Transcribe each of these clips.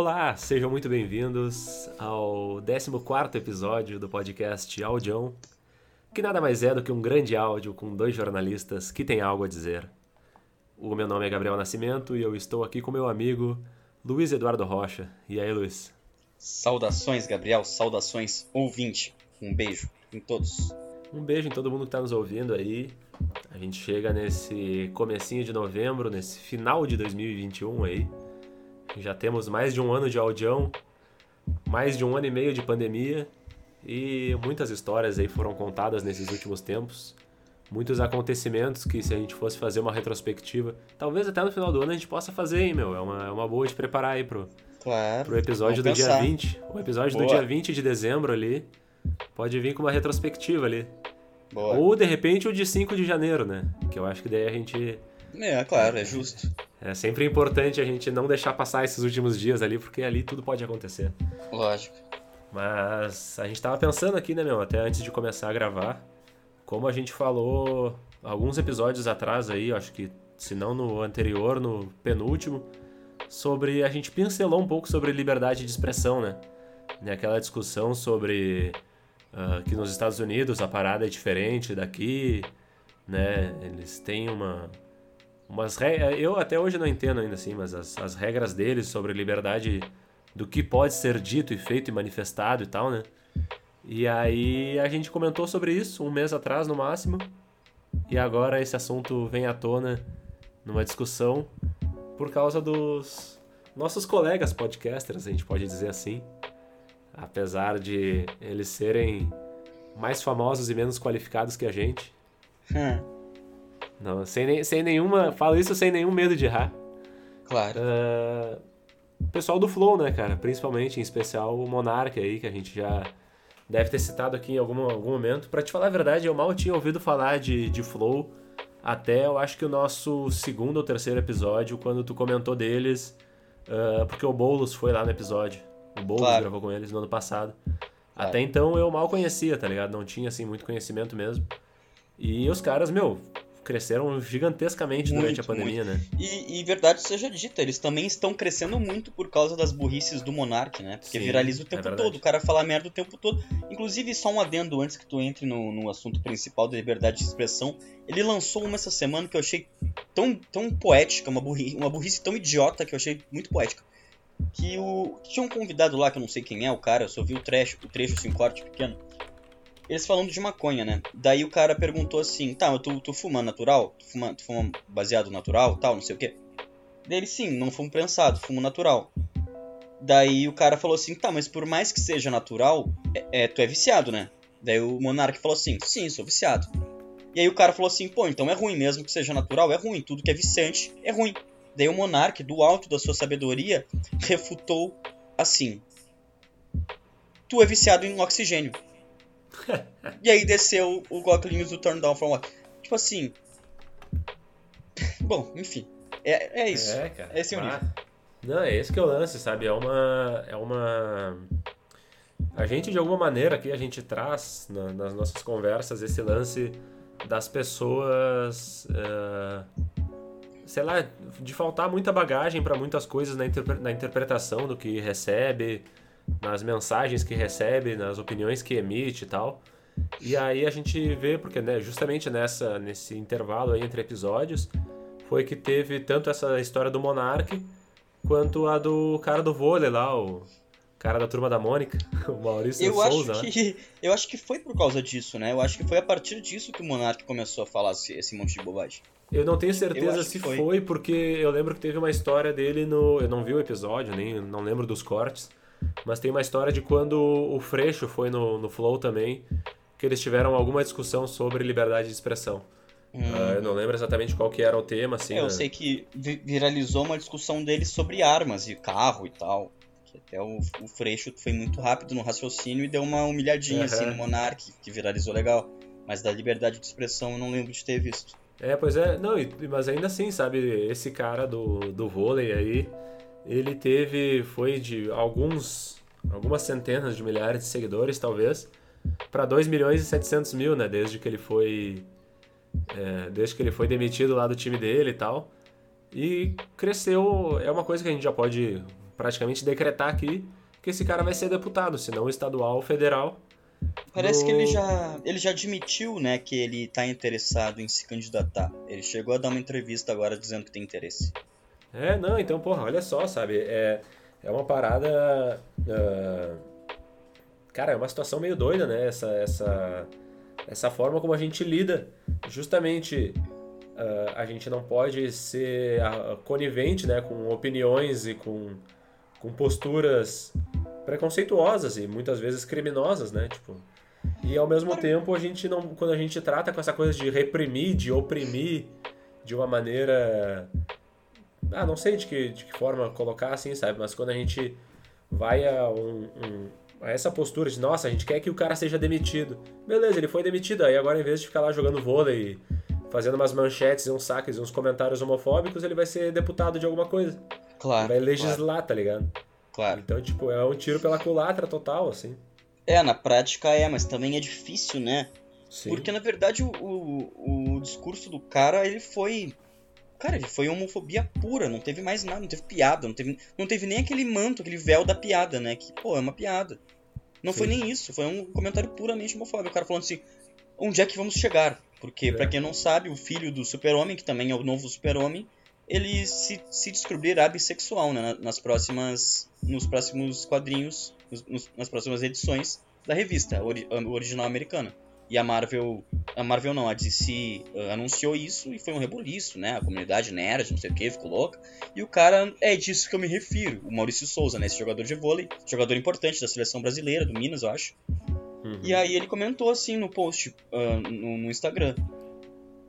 Olá, sejam muito bem-vindos ao 14 episódio do podcast Audião, que nada mais é do que um grande áudio com dois jornalistas que têm algo a dizer. O meu nome é Gabriel Nascimento e eu estou aqui com meu amigo Luiz Eduardo Rocha. E aí, Luiz? Saudações, Gabriel, saudações, ouvinte. Um beijo em todos. Um beijo em todo mundo que está nos ouvindo aí. A gente chega nesse comecinho de novembro, nesse final de 2021 aí. Já temos mais de um ano de audião, mais de um ano e meio de pandemia e muitas histórias aí foram contadas nesses últimos tempos. Muitos acontecimentos que se a gente fosse fazer uma retrospectiva, talvez até no final do ano a gente possa fazer, hein, meu? É uma, é uma boa de preparar aí pro, claro, pro episódio do pensar. dia 20. O episódio boa. do dia 20 de dezembro ali pode vir com uma retrospectiva ali. Boa. Ou de repente o de 5 de janeiro, né? Que eu acho que daí a gente. É, claro, é justo. É sempre importante a gente não deixar passar esses últimos dias ali, porque ali tudo pode acontecer. Lógico. Mas a gente tava pensando aqui, né, meu, até antes de começar a gravar, como a gente falou alguns episódios atrás aí, acho que se não no anterior, no penúltimo, sobre a gente pincelou um pouco sobre liberdade de expressão, né? Aquela discussão sobre uh, que nos Estados Unidos a parada é diferente daqui, né? Eles têm uma umas eu até hoje não entendo ainda assim, mas as, as regras deles sobre liberdade do que pode ser dito e feito e manifestado e tal, né? E aí a gente comentou sobre isso um mês atrás no máximo. E agora esse assunto vem à tona numa discussão por causa dos nossos colegas podcasters, a gente pode dizer assim. Apesar de eles serem mais famosos e menos qualificados que a gente. Hum. Não, sem, sem nenhuma. Falo isso sem nenhum medo de errar. Claro. Uh, o pessoal do Flow, né, cara? Principalmente, em especial o Monark aí, que a gente já deve ter citado aqui em algum, algum momento. Para te falar a verdade, eu mal tinha ouvido falar de, de Flow até eu acho que o nosso segundo ou terceiro episódio, quando tu comentou deles, uh, porque o Boulos foi lá no episódio. O Boulos claro. gravou com eles no ano passado. Claro. Até então eu mal conhecia, tá ligado? Não tinha assim muito conhecimento mesmo. E os caras, meu, cresceram gigantescamente muito, durante a pandemia, muito. né? E, e, verdade seja dita, eles também estão crescendo muito por causa das burrices do Monark, né? Porque Sim, viraliza o tempo é todo, o cara fala merda o tempo todo. Inclusive, só um adendo antes que tu entre no, no assunto principal da liberdade de expressão. Ele lançou uma essa semana que eu achei tão, tão poética, uma burrice, uma burrice tão idiota que eu achei muito poética. Que o. Tinha um convidado lá, que eu não sei quem é o cara, eu só vi o trecho, o trecho assim, corte pequeno eles falando de maconha, né? Daí o cara perguntou assim, tá, tu, tu fuma natural? Tu fuma, tu fuma baseado natural, tal, não sei o quê? Daí ele, sim, não fumo prensado, fumo natural. Daí o cara falou assim, tá, mas por mais que seja natural, é, é tu é viciado, né? Daí o Monark falou assim, sim, sou viciado. E aí o cara falou assim, pô, então é ruim mesmo que seja natural, é ruim, tudo que é viciante é ruim. Daí o Monark, do alto da sua sabedoria, refutou assim: Tu é viciado em oxigênio. e aí desceu o Goclinhos do Turn Down From What. Tipo assim. Bom, enfim. É, é isso. É, cara. Esse é o nível. Ah. Não, é esse que é o lance, sabe? É uma. É uma. A gente, de alguma maneira, aqui a gente traz na, nas nossas conversas esse lance das pessoas. Uh, sei lá, de faltar muita bagagem para muitas coisas na, interpre na interpretação do que recebe, nas mensagens que recebe, nas opiniões que emite e tal. E aí a gente vê, porque né, justamente nessa, nesse intervalo entre episódios, foi que teve tanto essa história do Monark, quanto a do cara do vôlei lá, o cara da turma da Mônica, o Maurício eu Souza. Acho né? que, eu acho que foi por causa disso, né? Eu acho que foi a partir disso que o Monark começou a falar esse, esse monte de bobagem. Eu não tenho certeza se foi. foi. porque eu lembro que teve uma história dele no. Eu não vi o episódio, nem não lembro dos cortes. Mas tem uma história de quando o Freixo foi no, no Flow também, que eles tiveram alguma discussão sobre liberdade de expressão. Hum. Uh, eu não lembro exatamente qual que era o tema, assim. É, eu né? sei que viralizou uma discussão deles sobre armas e carro e tal. Que até o, o Freixo foi muito rápido no raciocínio e deu uma humilhadinha, uhum. assim, no Monark, que viralizou legal. Mas da liberdade de expressão eu não lembro de ter visto. É, pois é, não, mas ainda assim, sabe, esse cara do, do vôlei aí, ele teve, foi de alguns, algumas centenas de milhares de seguidores, talvez, para 2 milhões e 700 mil, né? Desde que ele foi, é, desde que ele foi demitido lá do time dele e tal. E cresceu, é uma coisa que a gente já pode praticamente decretar aqui que esse cara vai ser deputado, se não estadual ou federal. Parece que ele já, ele já admitiu, né, que ele está interessado em se candidatar. Ele chegou a dar uma entrevista agora dizendo que tem interesse. É, não, então, porra, olha só, sabe? É, é uma parada. Uh, cara, é uma situação meio doida, né? Essa, essa, essa forma como a gente lida. Justamente uh, a gente não pode ser conivente né, com opiniões e com, com posturas preconceituosas e muitas vezes criminosas, né? Tipo, e ao mesmo tempo a gente não, quando a gente trata com essa coisa de reprimir, de oprimir de uma maneira, ah, não sei de que, de que forma colocar assim, sabe? Mas quando a gente vai a, um, um, a essa postura de, nossa, a gente quer que o cara seja demitido, beleza, ele foi demitido, aí agora em vez de ficar lá jogando vôlei, fazendo umas manchetes e uns saques e uns comentários homofóbicos, ele vai ser deputado de alguma coisa. Claro. Ele vai legislar, claro. tá ligado? Claro. Então, tipo, é um tiro pela culatra total, assim. É, na prática é, mas também é difícil, né? Sim. Porque, na verdade, o, o, o discurso do cara, ele foi... Cara, ele foi homofobia pura, não teve mais nada, não teve piada, não teve, não teve nem aquele manto, aquele véu da piada, né? Que, pô, é uma piada. Não Sim. foi nem isso, foi um comentário puramente homofóbico. O cara falando assim, onde é que vamos chegar? Porque, é. para quem não sabe, o filho do super-homem, que também é o novo super-homem, ele se, se descobrirá bissexual né, nas próximas, nos próximos quadrinhos, nos, nas próximas edições da revista a original americana. E a Marvel, a Marvel não, a DC uh, anunciou isso e foi um rebuliço, né? A comunidade nerd, não sei o que, ficou louca. E o cara, é disso que eu me refiro, o Maurício Souza, né? Esse jogador de vôlei, jogador importante da seleção brasileira, do Minas, eu acho. Uhum. E aí ele comentou assim no post, uh, no, no Instagram.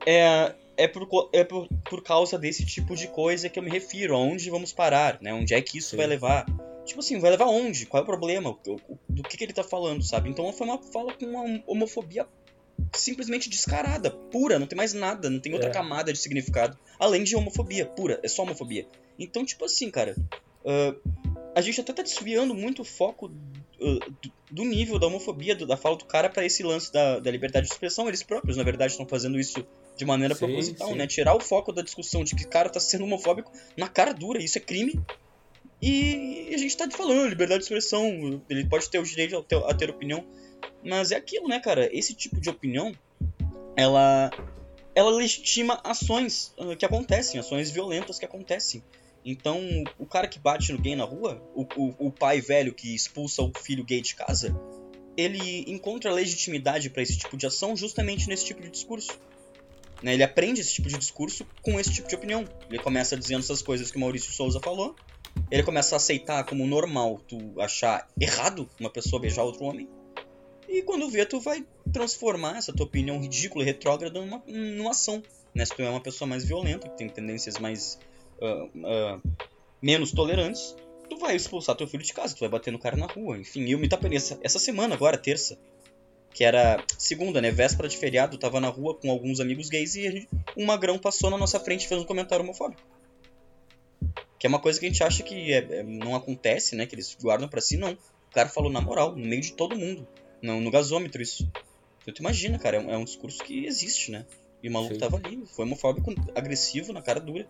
É, é por, é por, por causa desse tipo de coisa que eu me refiro. Aonde vamos parar, né? Onde é que isso Sim. vai levar? Tipo assim, vai levar onde? Qual é o problema? Do que, que ele tá falando, sabe? Então foi uma fala com uma homofobia simplesmente descarada, pura, não tem mais nada, não tem outra é. camada de significado, além de homofobia, pura, é só homofobia. Então, tipo assim, cara, uh, a gente até tá desviando muito o foco uh, do, do, nível da homofobia, do, da fala do cara para esse lance da, da liberdade de expressão. Eles próprios, na verdade, estão fazendo isso de maneira sim, proposital, sim. né? Tirar o foco da discussão de que o cara tá sendo homofóbico na cara dura, isso é crime. E a gente tá falando, liberdade de expressão, ele pode ter o direito a ter, a ter opinião. Mas é aquilo, né, cara? Esse tipo de opinião, ela ela legitima ações uh, que acontecem, ações violentas que acontecem. Então, o cara que bate no gay na rua, o, o, o pai velho que expulsa o filho gay de casa, ele encontra legitimidade para esse tipo de ação justamente nesse tipo de discurso. Né? Ele aprende esse tipo de discurso com esse tipo de opinião. Ele começa dizendo essas coisas que o Maurício Souza falou. Ele começa a aceitar como normal tu achar errado uma pessoa beijar outro homem. E quando vê, tu vai transformar essa tua opinião ridícula e retrógrada numa, numa ação. Né? Se tu é uma pessoa mais violenta, que tem tendências mais. Uh, uh, menos tolerantes, tu vai expulsar teu filho de casa, tu vai bater no cara na rua. Enfim, eu me tapei essa, essa semana agora, terça, que era segunda, né? Véspera de feriado, tava na rua com alguns amigos gays e um magrão passou na nossa frente e fez um comentário homofóbico. Que é uma coisa que a gente acha que é, é, não acontece, né? Que eles guardam para si, não. O cara falou na moral, no meio de todo mundo. Não, no gasômetro, isso. Então tu imagina, cara, é um, é um discurso que existe, né? E o maluco Sim. tava ali, foi homofóbico, agressivo, na cara dura.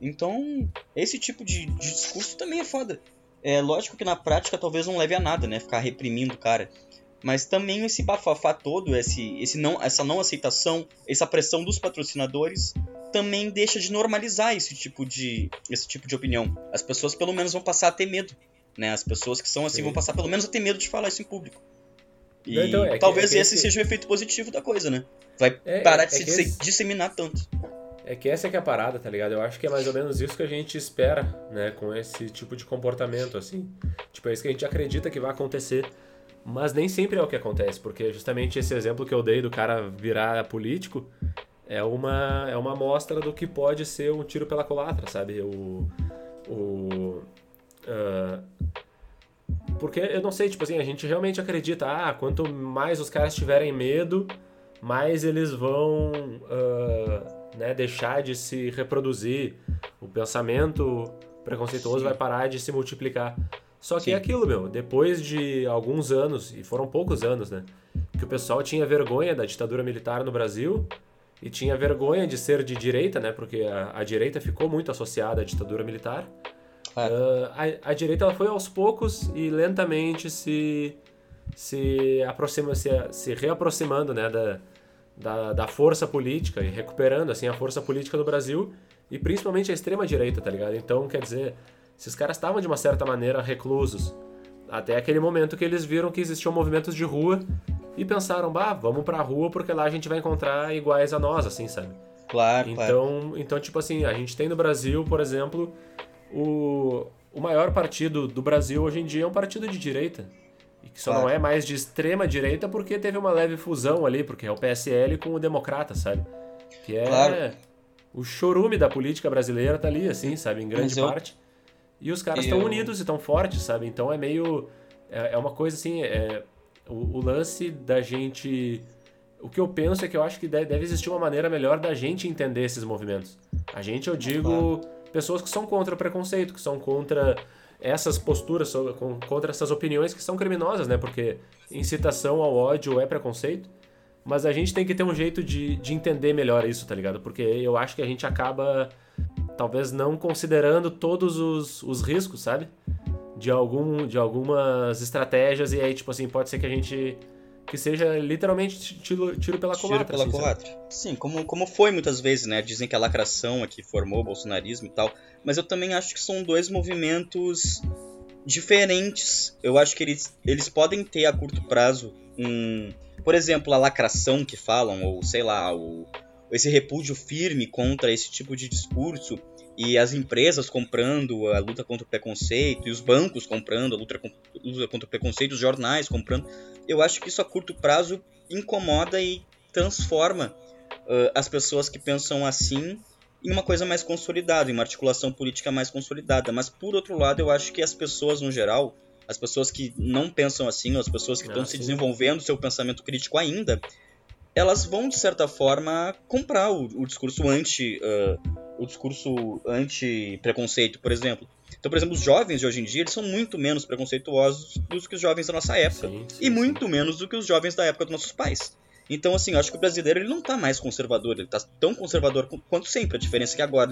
Então, esse tipo de, de discurso também é foda. É lógico que na prática talvez não leve a nada, né? Ficar reprimindo o cara. Mas também esse bafafá todo, esse, esse não, essa não aceitação, essa pressão dos patrocinadores, também deixa de normalizar esse tipo de, esse tipo de opinião. As pessoas pelo menos vão passar a ter medo. Né? As pessoas que são assim Sim. vão passar pelo menos a ter medo de falar isso em público. E então, é talvez que, é que esse, esse seja o efeito positivo da coisa, né? Vai é, parar de é se esse... disseminar tanto. É que essa é que é a parada, tá ligado? Eu acho que é mais ou menos isso que a gente espera, né? Com esse tipo de comportamento, assim. Tipo, é isso que a gente acredita que vai acontecer. Mas nem sempre é o que acontece, porque justamente esse exemplo que eu dei do cara virar político é uma, é uma amostra do que pode ser um tiro pela culatra, sabe? O. o uh, porque eu não sei, tipo assim, a gente realmente acredita, ah, quanto mais os caras tiverem medo, mais eles vão uh, né, deixar de se reproduzir. O pensamento preconceituoso Sim. vai parar de se multiplicar. Só que é Sim. é aquilo, meu, depois de alguns anos, e foram poucos anos, né? Que o pessoal tinha vergonha da ditadura militar no Brasil e tinha vergonha de ser de direita, né? Porque a, a direita ficou muito associada à ditadura militar. Claro. Uh, a, a, direita ela foi aos poucos e lentamente se se aproxima, se, se reaproximando né, da, da, da força política e recuperando assim a força política do Brasil e principalmente a extrema direita, tá ligado? Então, quer dizer, esses caras estavam de uma certa maneira reclusos até aquele momento que eles viram que existiam movimentos de rua e pensaram, bah, vamos pra rua porque lá a gente vai encontrar iguais a nós, assim, sabe? Claro, então, claro. Então, tipo assim, a gente tem no Brasil, por exemplo, o, o maior partido do Brasil hoje em dia é um partido de direita. E que só claro. não é mais de extrema direita porque teve uma leve fusão ali, porque é o PSL com o Democrata, sabe? Que é claro. o chorume da política brasileira tá ali, assim, sabe? Em grande eu... parte. E os caras estão eu... unidos e estão fortes, sabe? Então é meio. É, é uma coisa assim. É, o, o, lance da gente. O que eu penso é que eu acho que deve, existir uma maneira melhor da gente entender esses movimentos. A gente, eu digo, pessoas que são contra o preconceito, que são contra essas posturas, contra essas opiniões que são criminosas, né? Porque incitação ao ódio é preconceito. Mas a gente tem que ter um jeito de, de entender melhor isso, tá ligado? Porque eu acho que a gente acaba talvez não considerando todos os, os riscos, sabe? De, algum, de algumas estratégias, e aí, tipo assim, pode ser que a gente. que seja literalmente tiro, tiro pela culatra. Tiro pela assim. Sabe? Sim, como, como foi muitas vezes, né? Dizem que a lacração aqui formou o bolsonarismo e tal. Mas eu também acho que são dois movimentos diferentes. Eu acho que eles, eles podem ter a curto prazo um. Por exemplo, a lacração que falam, ou sei lá, o, esse repúdio firme contra esse tipo de discurso e as empresas comprando a luta contra o preconceito e os bancos comprando a luta, contra o preconceito, os jornais comprando, eu acho que isso a curto prazo incomoda e transforma uh, as pessoas que pensam assim em uma coisa mais consolidada, em uma articulação política mais consolidada. Mas por outro lado, eu acho que as pessoas no geral, as pessoas que não pensam assim, ou as pessoas que estão ah, se desenvolvendo seu pensamento crítico ainda, elas vão de certa forma comprar o, o discurso anti uh, o discurso anti preconceito, por exemplo. Então, por exemplo, os jovens de hoje em dia eles são muito menos preconceituosos do que os jovens da nossa época sim, sim, e muito sim. menos do que os jovens da época dos nossos pais. Então, assim, eu acho que o brasileiro ele não está mais conservador, ele está tão conservador quanto sempre. A diferença é que agora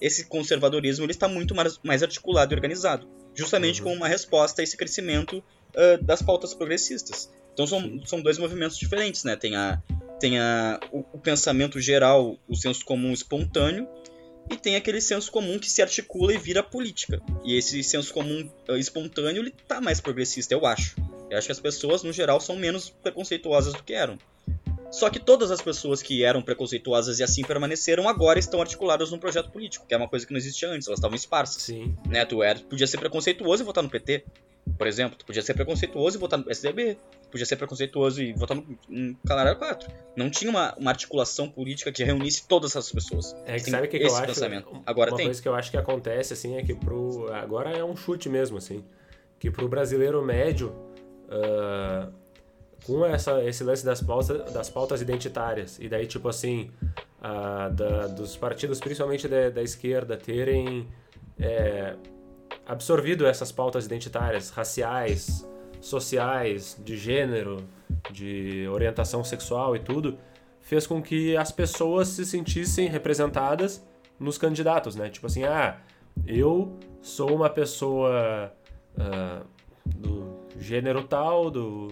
esse conservadorismo ele está muito mais, mais articulado e organizado, justamente uhum. como uma resposta a esse crescimento uh, das pautas progressistas. Então são, são dois movimentos diferentes, né? Tem, a, tem a, o, o pensamento geral, o senso comum espontâneo, e tem aquele senso comum que se articula e vira política. E esse senso comum uh, espontâneo, ele tá mais progressista, eu acho. Eu acho que as pessoas, no geral, são menos preconceituosas do que eram. Só que todas as pessoas que eram preconceituosas e assim permaneceram agora estão articuladas num projeto político, que é uma coisa que não existia antes, elas estavam esparsas. Sim. Né? Tu era, podia ser preconceituoso e votar no PT, por exemplo. Tu podia ser preconceituoso e votar no PSDB. Tu podia ser preconceituoso e votar no, no Calarado 4. Não tinha uma, uma articulação política que reunisse todas essas pessoas. É que sabe o que, que eu acho? Pensamento. Agora uma tem. coisa que eu acho que acontece, assim, é que pro... Agora é um chute mesmo, assim. Que pro brasileiro médio... Uh com essa, esse lance das pautas, das pautas identitárias. E daí, tipo assim, a, da, dos partidos, principalmente da, da esquerda, terem é, absorvido essas pautas identitárias, raciais, sociais, de gênero, de orientação sexual e tudo, fez com que as pessoas se sentissem representadas nos candidatos, né? Tipo assim, ah, eu sou uma pessoa uh, do gênero tal, do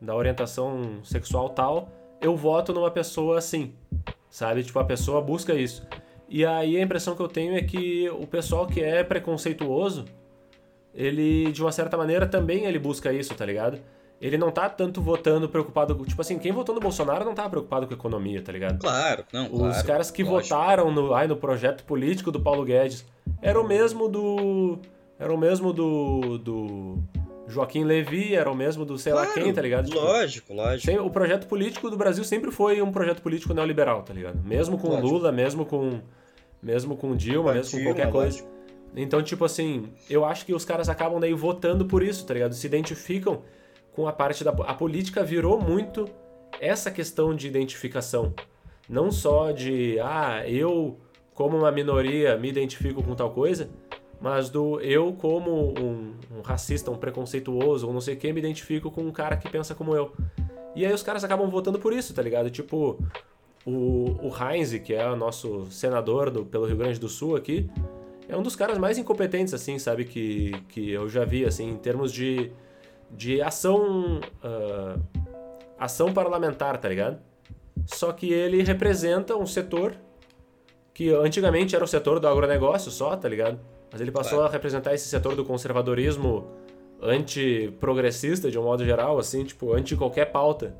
da orientação sexual tal, eu voto numa pessoa assim, sabe? Tipo, a pessoa busca isso. E aí a impressão que eu tenho é que o pessoal que é preconceituoso, ele, de uma certa maneira, também ele busca isso, tá ligado? Ele não tá tanto votando preocupado. Tipo assim, quem votou no Bolsonaro não tava preocupado com a economia, tá ligado? Claro, não. Os claro, caras que lógico. votaram no, ai, no projeto político do Paulo Guedes era o mesmo do. Era o mesmo do. do Joaquim Levi era o mesmo do sei claro, lá quem, tá ligado? Tipo, lógico, lógico. o projeto político do Brasil sempre foi um projeto político neoliberal, tá ligado? Mesmo com lógico. Lula, mesmo com mesmo com Dilma, mesmo com qualquer coisa. Lógico. Então, tipo assim, eu acho que os caras acabam daí votando por isso, tá ligado? Se identificam com a parte da a política virou muito essa questão de identificação, não só de ah, eu como uma minoria me identifico com tal coisa, mas do eu como um, um, racista, um preconceituoso, ou não sei o que, me identifico com um cara que pensa como eu. E aí os caras acabam votando por isso, tá ligado? Tipo, o, o Heinz, que é o nosso senador do, pelo Rio Grande do Sul aqui, é um dos caras mais incompetentes, assim, sabe, que, que eu já vi, assim, em termos de, de ação, uh, ação parlamentar, tá ligado? Só que ele representa um setor que antigamente era o setor do agronegócio só, tá ligado? Mas ele passou claro. a representar esse setor do conservadorismo anti-progressista, de um modo geral, assim, tipo, anti qualquer pauta.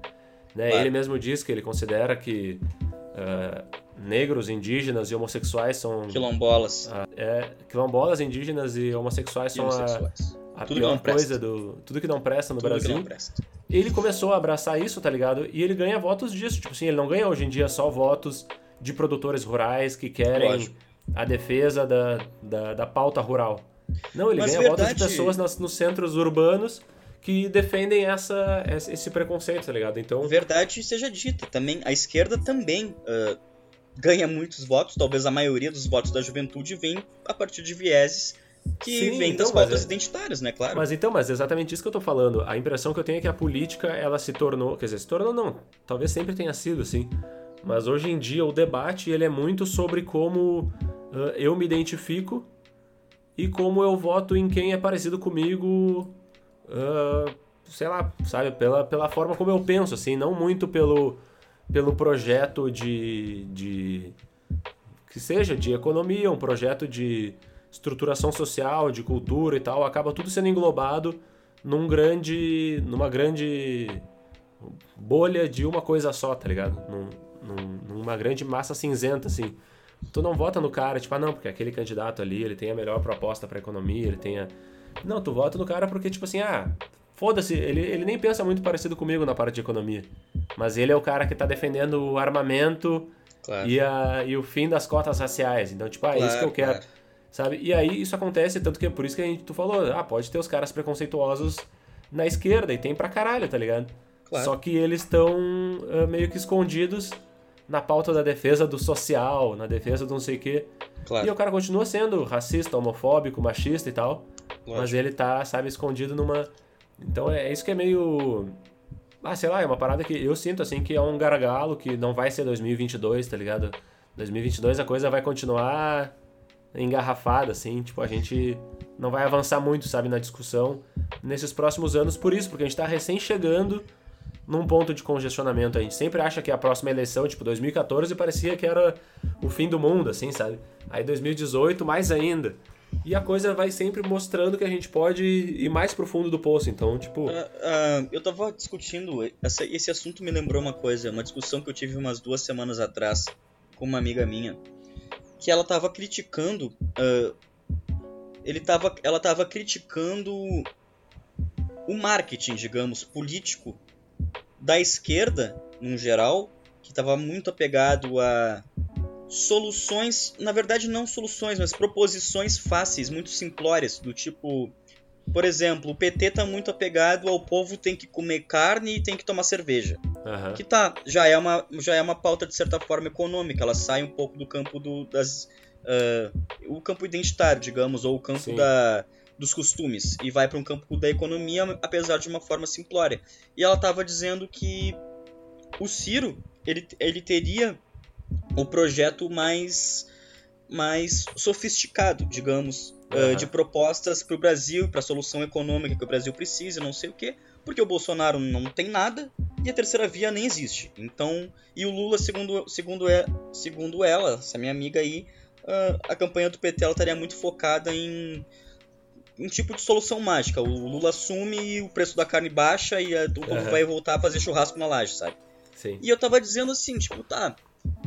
Né? Ele mesmo diz que ele considera que uh, negros, indígenas e homossexuais são... Quilombolas. Uh, é, quilombolas, indígenas e homossexuais são a, a pior coisa do... Tudo que não presta no tudo Brasil. Que não presta. Ele começou a abraçar isso, tá ligado? E ele ganha votos disso. Tipo assim, ele não ganha hoje em dia só votos de produtores rurais que querem Lógico. A defesa da, da, da pauta rural. Não, ele Mas ganha verdade... votos de pessoas nas, nos centros urbanos que defendem essa, esse preconceito, tá ligado? Então. Verdade seja dita, também a esquerda também uh, ganha muitos votos, talvez a maioria dos votos da juventude vem a partir de vieses que Sim, vem então, das pautas é... identitárias, né, claro. Mas então, mas é exatamente isso que eu tô falando. A impressão que eu tenho é que a política, ela se tornou, quer dizer, se tornou não, talvez sempre tenha sido assim, mas hoje em dia o debate ele é muito sobre como eu me identifico e como eu voto em quem é parecido comigo, uh, sei lá, sabe, pela, pela forma como eu penso, assim, não muito pelo, pelo projeto de, de que seja de economia, um projeto de estruturação social, de cultura e tal, acaba tudo sendo englobado num grande, numa grande bolha de uma coisa só, tá ligado? Num, num, numa grande massa cinzenta, assim. Tu não vota no cara, tipo, ah, não, porque aquele candidato ali, ele tem a melhor proposta para economia, ele tem a... Não, tu vota no cara porque, tipo assim, ah, foda-se, ele, ele nem pensa muito parecido comigo na parte de economia. Mas ele é o cara que tá defendendo o armamento claro. e, a, e o fim das cotas raciais. Então, tipo, ah, é isso que eu quero. Claro. Sabe? E aí isso acontece, tanto que é por isso que a gente, tu falou, ah, pode ter os caras preconceituosos na esquerda, e tem pra caralho, tá ligado? Claro. Só que eles estão uh, meio que escondidos na pauta da defesa do social, na defesa do não sei o quê. Claro. E o cara continua sendo racista, homofóbico, machista e tal. Lógico. Mas ele tá, sabe, escondido numa. Então é, é isso que é meio. Ah, sei lá, é uma parada que eu sinto assim que é um gargalo que não vai ser 2022, tá ligado? 2022 a coisa vai continuar engarrafada, assim, tipo, a gente não vai avançar muito, sabe, na discussão nesses próximos anos por isso, porque a gente tá recém chegando num ponto de congestionamento. A gente sempre acha que a próxima eleição, tipo 2014, parecia que era o fim do mundo, assim, sabe? Aí 2018, mais ainda. E a coisa vai sempre mostrando que a gente pode ir mais profundo do poço. Então, tipo. Uh, uh, eu tava discutindo. Essa, esse assunto me lembrou uma coisa. Uma discussão que eu tive umas duas semanas atrás com uma amiga minha. Que ela tava criticando. Uh, ele tava, ela tava criticando o marketing, digamos, político da esquerda, no geral, que estava muito apegado a soluções, na verdade não soluções, mas proposições fáceis, muito simplórias, do tipo, por exemplo, o PT está muito apegado ao povo tem que comer carne e tem que tomar cerveja. Uhum. Que tá, já é, uma, já é uma pauta de certa forma econômica, ela sai um pouco do campo do, das. Uh, o campo identitário, digamos, ou o campo Sim. da dos costumes e vai para um campo da economia, apesar de uma forma simplória. E ela estava dizendo que o Ciro ele, ele teria o projeto mais mais sofisticado, digamos, uhum. uh, de propostas para o Brasil, para a solução econômica que o Brasil precisa, não sei o quê, porque o Bolsonaro não tem nada e a terceira via nem existe. Então, e o Lula, segundo, segundo, é, segundo ela, essa minha amiga aí, uh, a campanha do PT ela estaria muito focada em um tipo de solução mágica. O Lula assume e o preço da carne baixa e a, o povo uhum. vai voltar a fazer churrasco na laje, sabe? Sim. E eu tava dizendo assim, tipo, tá.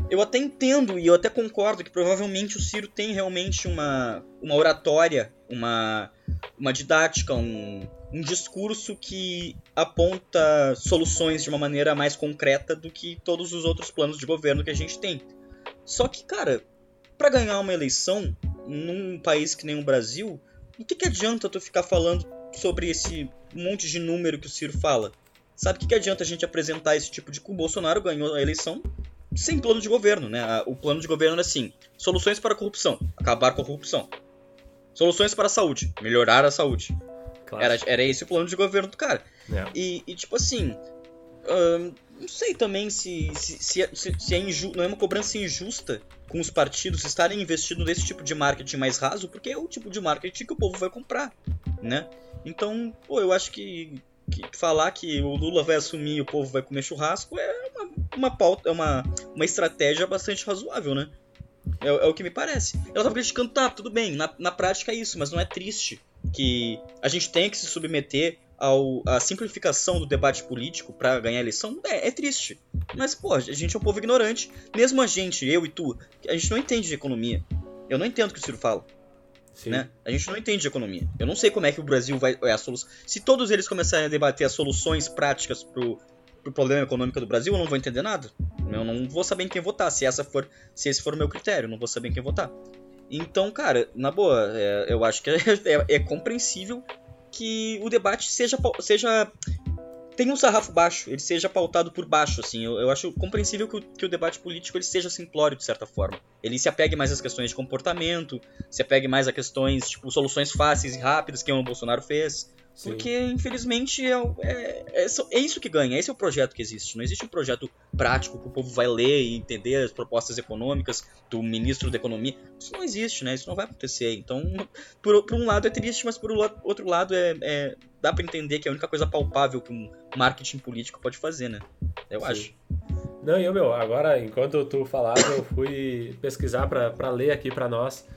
Eu até entendo e eu até concordo que provavelmente o Ciro tem realmente uma, uma oratória, uma, uma didática, um, um discurso que aponta soluções de uma maneira mais concreta do que todos os outros planos de governo que a gente tem. Só que, cara, para ganhar uma eleição num país que nem o Brasil, o que, que adianta tu ficar falando sobre esse monte de número que o Ciro fala? Sabe o que, que adianta a gente apresentar esse tipo de. O Bolsonaro ganhou a eleição sem plano de governo, né? O plano de governo era assim: soluções para a corrupção, acabar com a corrupção. Soluções para a saúde, melhorar a saúde. Claro. Era, era esse o plano de governo do cara. É. E, e, tipo assim, Uh, não sei também se, se, se, se, se é inju não é uma cobrança injusta com os partidos estarem investindo nesse tipo de marketing mais raso, porque é o tipo de marketing que o povo vai comprar, né? Então, pô, eu acho que, que falar que o Lula vai assumir e o povo vai comer churrasco é uma, uma pauta, é uma, uma estratégia bastante razoável, né? É, é, o que me parece. Ela tava criticando, tá, tudo bem, na, na prática é isso, mas não é triste que a gente tenha que se submeter ao, à simplificação do debate político para ganhar a eleição. É, é triste. Mas, pô, a gente é um povo ignorante. Mesmo a gente, eu e tu, a gente não entende de economia. Eu não entendo o que o Ciro fala. Né? A gente não entende de economia. Eu não sei como é que o Brasil vai. É a solução. Se todos eles começarem a debater as soluções práticas pro, pro problema econômico do Brasil, eu não vou entender nada. Eu não vou saber em quem votar, se essa for, se esse for o meu critério, eu não vou saber em quem votar. Então, cara, na boa, é, eu acho que é, é, é, compreensível que o debate seja, seja tenha um sarrafo baixo, ele seja pautado por baixo, assim. Eu, eu acho compreensível que o, que o, debate político ele seja simplório, de certa forma. Ele se apegue mais às questões de comportamento, se apegue mais a questões, tipo, soluções fáceis e rápidas que o Bolsonaro fez. Sim. Porque, infelizmente, é, é, é, é, isso que ganha, esse é o projeto que existe. Não existe um projeto prático que o povo vai ler e entender as propostas econômicas do ministro da Economia. Isso não existe, né? Isso não vai acontecer. Então, por, por um lado é triste, mas por outro lado é, é dá para entender que é a única coisa palpável que um marketing político pode fazer, né? Eu Sim. acho. Não, e eu, meu, agora, enquanto tu falava, eu fui pesquisar para ler aqui para nós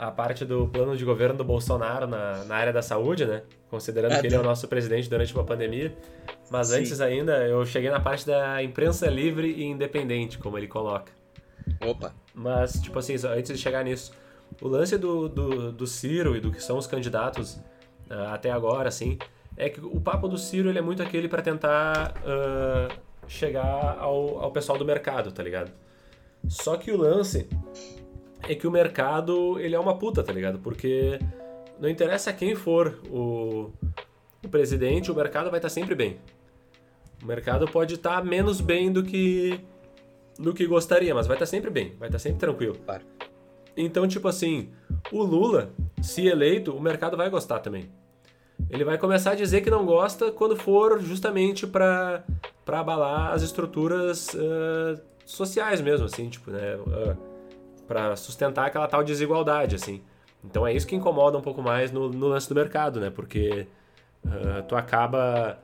a parte do plano de governo do Bolsonaro na, na área da saúde, né? Considerando é, que ele é o nosso presidente durante uma pandemia. Mas sim. antes ainda, eu cheguei na parte da imprensa livre e independente, como ele coloca. Opa! Mas, tipo assim, antes de chegar nisso, o lance do, do, do Ciro e do que são os candidatos uh, até agora, assim, é que o papo do Ciro ele é muito aquele para tentar uh, chegar ao, ao pessoal do mercado, tá ligado? Só que o lance é que o mercado, ele é uma puta, tá ligado? Porque não interessa quem for o, o presidente, o mercado vai estar tá sempre bem. O mercado pode estar tá menos bem do que do que gostaria, mas vai estar tá sempre bem, vai estar sempre tranquilo. Claro. Então, tipo assim, o Lula, se eleito, o mercado vai gostar também. Ele vai começar a dizer que não gosta quando for justamente para para abalar as estruturas uh, sociais mesmo, assim, tipo, né? Uh, para sustentar aquela tal desigualdade, assim. Então é isso que incomoda um pouco mais no, no lance do mercado, né? Porque uh, tu acaba.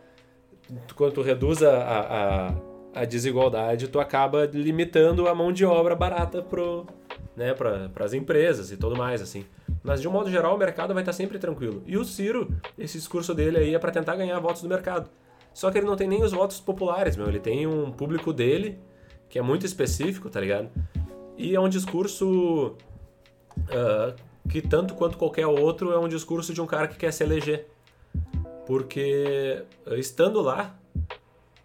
Quando tu reduz a, a, a, desigualdade, tu acaba limitando a mão de obra barata pro, né, para as empresas e tudo mais, assim. Mas de um modo geral, o mercado vai estar sempre tranquilo. E o Ciro, esse discurso dele aí é para tentar ganhar votos do mercado. Só que ele não tem nem os votos populares, meu. Ele tem um público dele que é muito específico, tá ligado? E é um discurso uh, que, tanto quanto qualquer outro, é um discurso de um cara que quer se eleger. Porque, uh, estando lá,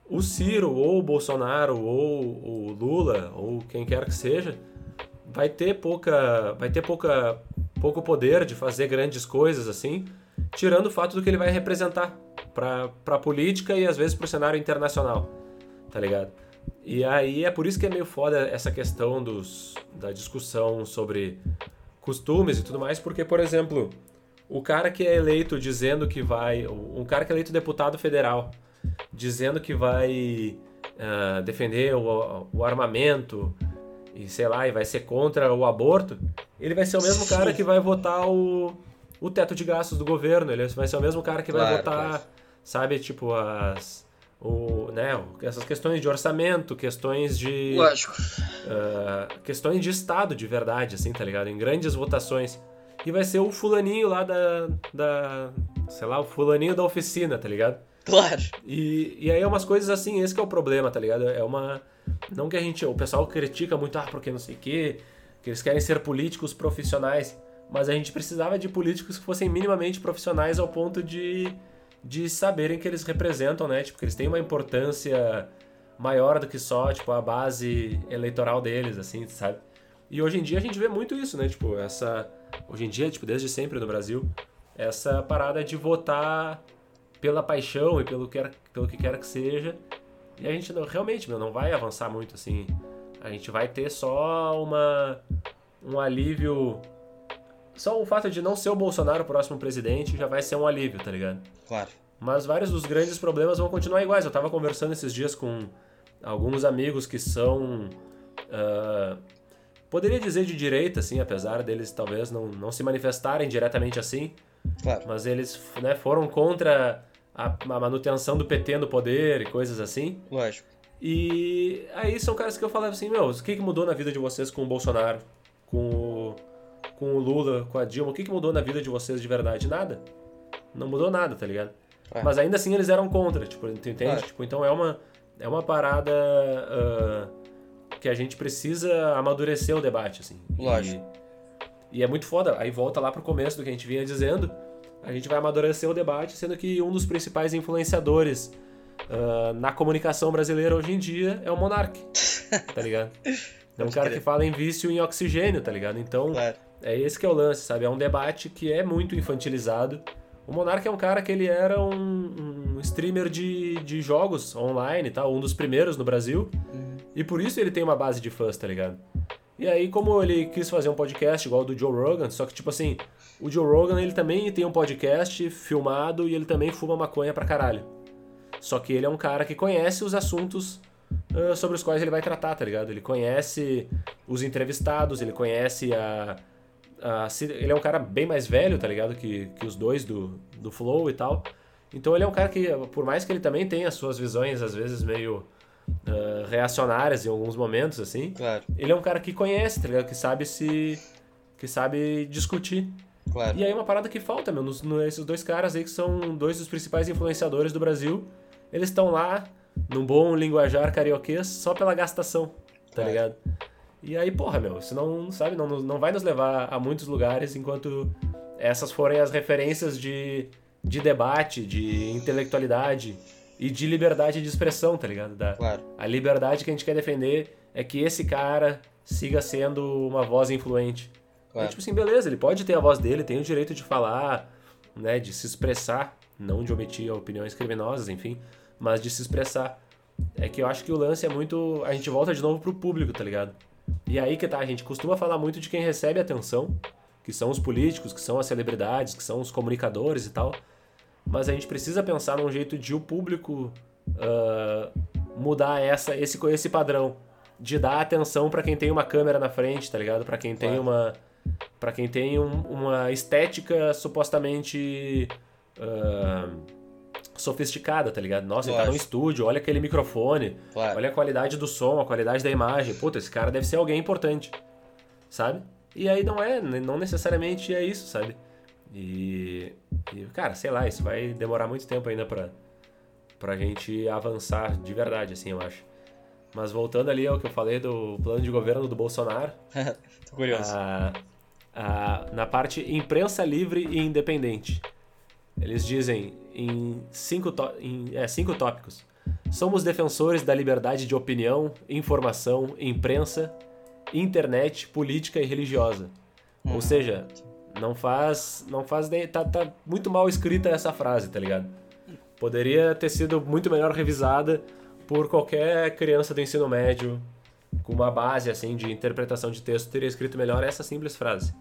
o Ciro, ou o Bolsonaro, ou o Lula, ou quem quer que seja, vai ter pouca, vai ter pouca, pouco poder de fazer grandes coisas assim, tirando o fato do que ele vai representar para a política e às vezes para o cenário internacional, tá ligado? E aí é por isso que é meio foda essa questão dos, da discussão sobre costumes e tudo mais, porque, por exemplo, o cara que é eleito dizendo que vai. Um cara que é eleito deputado federal dizendo que vai uh, defender o, o, armamento e sei lá, e vai ser contra o aborto, ele vai ser o mesmo cara que vai votar o, o teto de gastos do governo, ele vai ser o mesmo cara que vai votar, claro. sabe, tipo, as o, né, essas questões de orçamento, questões de. Lógico. Uh, questões de Estado de verdade, assim, tá ligado? Em grandes votações. E vai ser o fulaninho lá da. da sei lá, o fulaninho da oficina, tá ligado? Claro. E, e aí é umas coisas assim, esse é o problema, tá ligado? É uma. Não que a gente. O pessoal critica muito, ah, porque não sei o quê, que eles querem ser políticos profissionais. Mas a gente precisava de políticos que fossem minimamente profissionais ao ponto de de saberem que eles representam, né? Tipo, que eles têm uma importância maior do que só, tipo, a base eleitoral deles, assim, sabe? E hoje em dia a gente vê muito isso, né? Tipo, essa... Hoje em dia, tipo, desde sempre no Brasil, essa parada de votar pela paixão e pelo que, quer, pelo que quer que seja. E a gente não, realmente meu, não vai avançar muito, assim. A gente vai ter só uma... Um alívio só o fato de não ser o Bolsonaro o próximo presidente já vai ser um alívio, tá ligado? Claro. Mas vários dos grandes problemas vão continuar iguais. Eu estava conversando esses dias com alguns amigos que são. Uh, poderia dizer de direita, assim, apesar deles talvez não, não se manifestarem diretamente assim. Claro. Mas eles né, foram contra a, a, manutenção do PT no poder e coisas assim. Lógico. E aí são caras que eu falava assim, meu, o que, que mudou na vida de vocês com o Bolsonaro, com o, com o Lula, com a Dilma? O que, que mudou na vida de vocês de verdade? Nada. Não mudou nada, tá ligado? É. Mas ainda assim eles eram contra, tipo, tu entende? É. Tipo, então é uma, é uma parada uh, que a gente precisa amadurecer o debate, assim. Lógico. E, e, é muito foda. Aí volta lá pro começo do que a gente vinha dizendo. A gente vai amadurecer o debate, sendo que um dos principais influenciadores uh, na comunicação brasileira hoje em dia é o Monark. tá ligado? É um cara que fala em vício em oxigênio, tá ligado? Então, claro. É esse que é o lance, sabe? É um debate que é muito infantilizado o Monark é um cara que ele era um, um streamer de, de jogos online e tal, um dos primeiros no Brasil. Uhum. E por isso ele tem uma base de fãs, tá ligado? E aí, como ele quis fazer um podcast igual do Joe Rogan, só que, tipo assim, o Joe Rogan ele também tem um podcast filmado e ele também fuma maconha pra caralho. Só que ele é um cara que conhece os assuntos uh, sobre os quais ele vai tratar, tá ligado? Ele conhece os entrevistados, ele conhece a, Ele é um cara bem mais velho, tá ligado? Que, que os dois do, do Flow e tal. Então ele é um cara que, por mais que ele também tenha suas visões, às vezes, meio uh, reacionárias em alguns momentos, assim. Claro. Ele é um cara que conhece, tá ligado? Que sabe se. que sabe discutir. Claro. E aí uma parada que falta, meu, nos, nos, esses dois caras aí que são dois dos principais influenciadores do Brasil, eles estão lá num bom linguajar carioquês só pela gastação, tá claro. ligado? E aí, porra, meu, isso não, sabe, não, não vai nos levar a muitos lugares enquanto essas forem as referências de, de debate, de intelectualidade e de liberdade de expressão, tá ligado? Da, claro. A liberdade que a gente quer defender é que esse cara siga sendo uma voz influente. Claro. tipo assim, beleza, ele pode ter a voz dele, tem o direito de falar, né, de se expressar, não de omitir opiniões criminosas, enfim, mas de se expressar. É que eu acho que o lance é muito. A gente volta de novo pro público, tá ligado? E aí que tá, a gente costuma falar muito de quem recebe atenção, que são os políticos, que são as celebridades, que são os comunicadores e tal. Mas a gente precisa pensar num jeito de o público uh, mudar essa, esse, esse padrão. De dar atenção para quem tem uma câmera na frente, tá ligado? Para quem tem uma. para quem tem um, uma estética supostamente. Uh, sofisticada, tá ligado? Nossa, Lógico. ele tá no estúdio, olha aquele microfone, claro. olha a qualidade do som, a qualidade da imagem. Puta, esse cara deve ser alguém importante, sabe? E aí não é, não necessariamente é isso, sabe? E, e cara, sei lá, isso vai demorar muito tempo ainda pra, pra gente avançar de verdade, assim, eu acho. Mas voltando ali ao que eu falei do plano de governo do Bolsonaro. Tô curioso. A, a, na parte imprensa livre e independente. Eles dizem em cinco, em, é, cinco tópicos. Somos defensores da liberdade de opinião, informação, imprensa, internet, política e religiosa. Ou hum. seja, não faz. Não faz nem. Tá, tá muito mal escrita essa frase, tá ligado? Poderia ter sido muito melhor revisada por qualquer criança do ensino médio com uma base assim de interpretação de texto teria escrito melhor essa simples frase.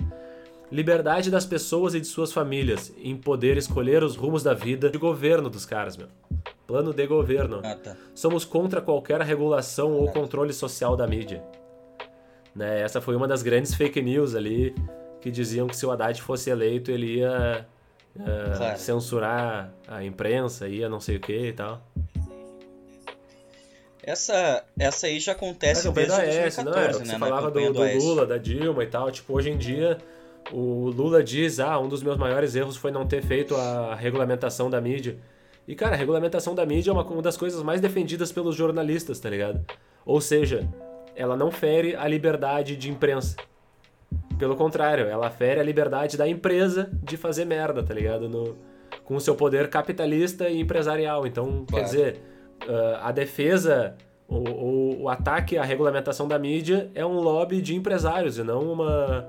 Liberdade das pessoas e de suas famílias em poder escolher os rumos da vida de governo dos caras, meu. Plano de governo. Ah, tá. Somos contra qualquer regulação ou controle social da mídia. Né? Essa foi uma das grandes fake news ali que diziam que se o Haddad fosse eleito ele ia uh, claro. censurar a imprensa, ia não sei o que e tal. Essa, essa aí já acontece desde 2014, não, é, né? Você falava do, do Lula, da Dilma e tal. Tipo, hoje em dia o Lula diz: ah, um dos meus maiores erros foi não ter feito a regulamentação da mídia. E, cara, a regulamentação da mídia é uma, uma das coisas mais defendidas pelos jornalistas, tá ligado? Ou seja, ela não fere a liberdade de imprensa. Pelo contrário, ela fere a liberdade da empresa de fazer merda, tá ligado? No, com o seu poder capitalista e empresarial. Então, claro. quer dizer, uh, a defesa, o, o, o ataque à regulamentação da mídia é um lobby de empresários e não uma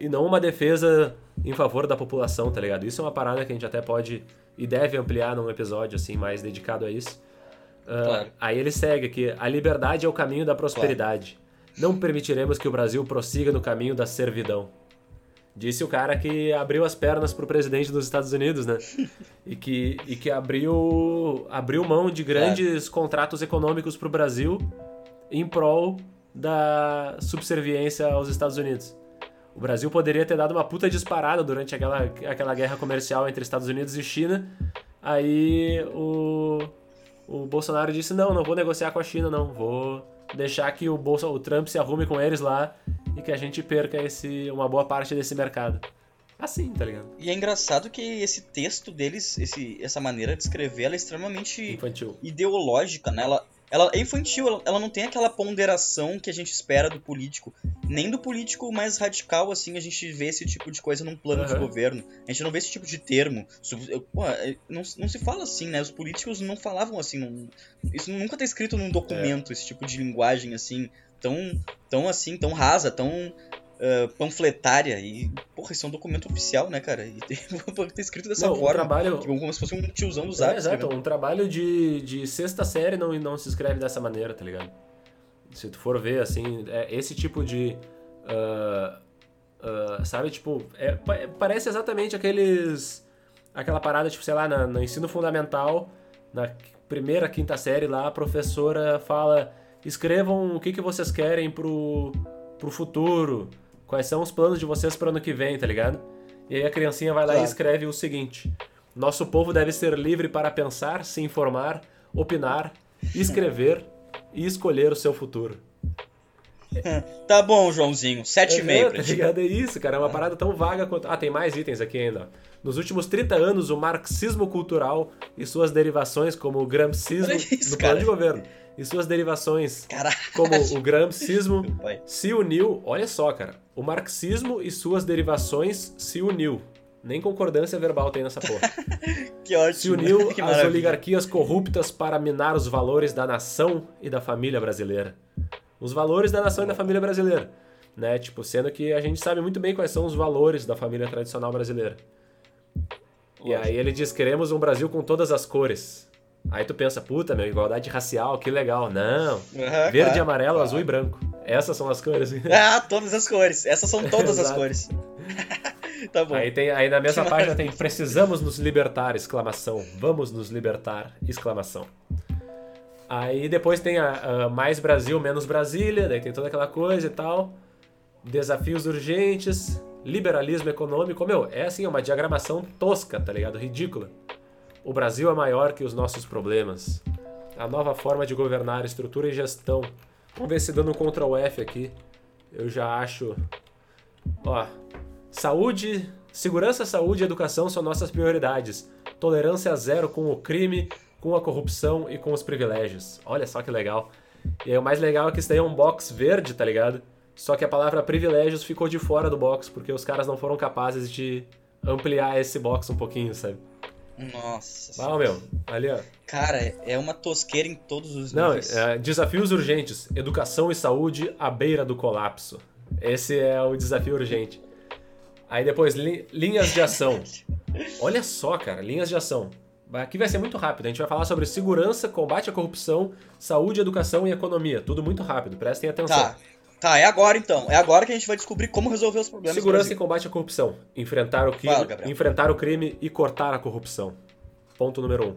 e não uma defesa em favor da população, tá ligado? Isso é uma parada que a gente até pode e deve ampliar num episódio assim mais dedicado a isso. Uh, claro. Aí ele segue aqui: a liberdade é o caminho da prosperidade. Claro. Não permitiremos que o Brasil prossiga no caminho da servidão. Disse o cara que abriu as pernas pro presidente dos Estados Unidos, né? E que, e que abriu, abriu mão de grandes é. contratos econômicos pro Brasil em prol da subserviência aos Estados Unidos. O Brasil poderia ter dado uma puta disparada durante aquela, aquela guerra comercial entre Estados Unidos e China. Aí o, o Bolsonaro disse: não, não vou negociar com a China, não. Vou deixar que o, Bolsa, o Trump se arrume com eles lá e que a gente perca esse, uma boa parte desse mercado. Assim, tá ligado? E é engraçado que esse texto deles, esse, essa maneira de escrever, ela é extremamente Infantil. ideológica, né? Ela, ela é infantil, ela, ela, não tem aquela ponderação que a gente espera do político. Nem do político mais radical, assim, a gente vê esse tipo de coisa num plano uhum. de governo. A gente não vê esse tipo de termo. Pô, é, não, não se fala assim, né? Os políticos não falavam assim. Não, isso nunca tá escrito num documento, é. esse tipo de linguagem, assim, tão, tão assim, tão rasa, tão uh, panfletária. E, porra, isso é um documento oficial, né, cara? E tem, ter escrito dessa não, forma. Um trabalho... Como se fosse um tiozão do Zap. É, exato, um trabalho de, de sexta série não, não se escreve dessa maneira, tá ligado? Se tu for ver, assim, é esse tipo de. Uh, uh, sabe, tipo, é, parece exatamente aqueles. Aquela parada, tipo, sei lá, na, no ensino fundamental, na primeira, quinta série lá, a professora fala: escrevam o que, que vocês querem pro, pro futuro. Quais são os planos de vocês para ano que vem, tá ligado? E aí a criancinha vai lá claro. e escreve o seguinte: Nosso povo deve ser livre para pensar, se informar, opinar, escrever e escolher o seu futuro. tá bom, Joãozinho. 7,5 é, pra tá ligado? É isso, cara. É uma parada tão vaga quanto. Ah, tem mais itens aqui ainda. Nos últimos 30 anos, o marxismo cultural e suas derivações, como o gramscismo, isso, no plano de governo e suas derivações, Caralho. como o gramscismo, se uniu. Olha só, cara. O marxismo e suas derivações se uniu. Nem concordância verbal tem nessa porra. que ótimo. Se uniu às oligarquias corruptas para minar os valores da nação e da família brasileira. Os valores da nação e da família brasileira. Né? Tipo, sendo que a gente sabe muito bem quais são os valores da família tradicional brasileira. E aí ele diz: queremos um Brasil com todas as cores. Aí tu pensa, puta, meu, igualdade racial, que legal. Não. Uhum, Verde, claro, amarelo, claro. azul e branco. Essas são as cores. Ah, todas as cores. Essas são todas as cores. tá bom. Aí, tem, aí na mesma página tem precisamos nos libertar, exclamação. Vamos nos libertar, exclamação. Aí depois tem a, a mais Brasil, menos Brasília, daí tem toda aquela coisa e tal. Desafios urgentes, liberalismo econômico. Meu, é assim, é uma diagramação tosca, tá ligado? Ridícula. O Brasil é maior que os nossos problemas. A nova forma de governar, estrutura e gestão. Vamos ver se dando um Ctrl F aqui. Eu já acho. Ó. Saúde, segurança, saúde e educação são nossas prioridades. Tolerância zero com o crime, com a corrupção e com os privilégios. Olha só que legal. E aí, o mais legal é que isso daí é um box verde, tá ligado? Só que a palavra privilégios ficou de fora do box, porque os caras não foram capazes de ampliar esse box um pouquinho, sabe? Nossa. Ah, meu, ali, ó. Cara, é uma tosqueira em todos os Não. É, desafios urgentes. Educação e saúde à beira do colapso. Esse é o desafio urgente. Aí depois, li, linhas de ação. Olha só, cara, linhas de ação. Aqui vai ser muito rápido. A gente vai falar sobre segurança, combate à corrupção, saúde, educação e economia. Tudo muito rápido. Prestem atenção. Tá. Tá, é agora então. É agora que a gente vai descobrir como resolver os problemas. Segurança e combate à corrupção. Enfrentar o, crime, Fala, enfrentar o crime e cortar a corrupção. Ponto número um.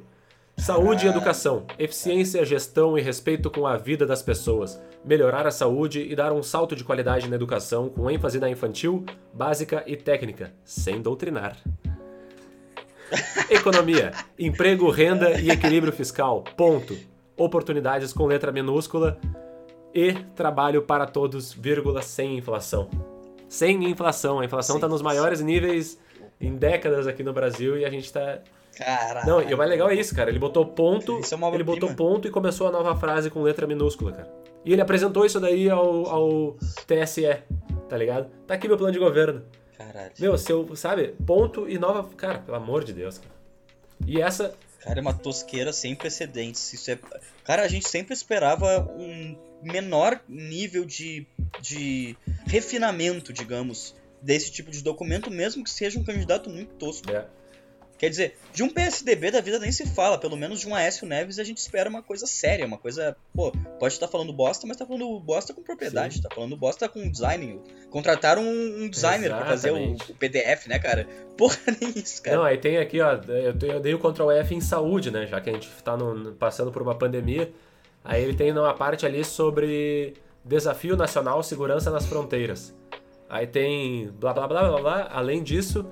Saúde ah. e educação. Eficiência, gestão e respeito com a vida das pessoas. Melhorar a saúde e dar um salto de qualidade na educação com ênfase na infantil, básica e técnica, sem doutrinar. Economia. Emprego, renda e equilíbrio fiscal. Ponto. Oportunidades com letra minúscula e trabalho para todos, vírgula, sem inflação. Sem inflação. A inflação está nos maiores níveis em décadas aqui no Brasil e a gente está Caralho. Não, e o mais legal é isso, cara. Ele botou ponto. É ele botou ponto e começou a nova frase com letra minúscula, cara. E ele apresentou isso daí ao, ao TSE, tá ligado? Tá aqui meu plano de governo. Caralho. Meu, seu, sabe? Ponto e nova. Cara, pelo amor de Deus, cara. E essa. Cara, é uma tosqueira sem precedentes. Isso é. Cara, a gente sempre esperava um menor nível de, de refinamento, digamos, desse tipo de documento, mesmo que seja um candidato muito tosco. É. Quer dizer, de um PSDB da vida nem se fala, pelo menos de um Aécio Neves a gente espera uma coisa séria, uma coisa, pô, pode estar falando bosta, mas tá falando bosta com propriedade, Sim. tá falando bosta com design. Contrataram um, designer para fazer o, o, PDF, né, cara? Porra, nem isso, cara. Não, aí tem aqui, ó, eu, eu dei o Ctrl F em saúde, né, já que a gente tá no, passando por uma pandemia. Aí ele tem uma parte ali sobre desafio nacional, segurança nas fronteiras. Aí tem blá blá blá blá blá, além disso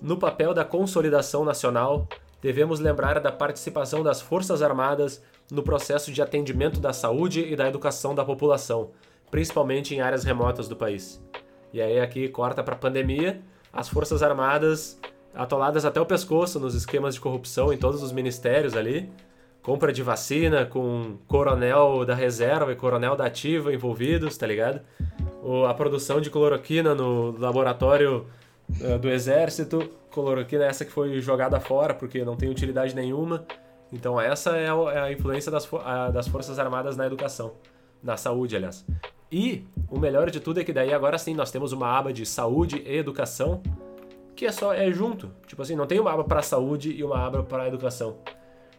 no papel da consolidação nacional, devemos lembrar da participação das Forças Armadas no processo de atendimento da saúde e da educação da população, principalmente em áreas remotas do país. E aí aqui corta para a pandemia, as Forças Armadas atoladas até o pescoço nos esquemas de corrupção em todos os ministérios ali, compra de vacina com coronel da reserva e coronel da ativa envolvidos, tá ligado? A produção de cloroquina no laboratório do exército, cloroquina é essa que foi jogada fora porque não tem utilidade nenhuma. Então essa é a, é a influência das, das Forças Armadas na educação, na saúde, aliás. E o melhor de tudo é que daí agora sim nós temos uma aba de saúde e educação que é só é junto. Tipo assim, não tem uma aba para saúde e uma aba para educação.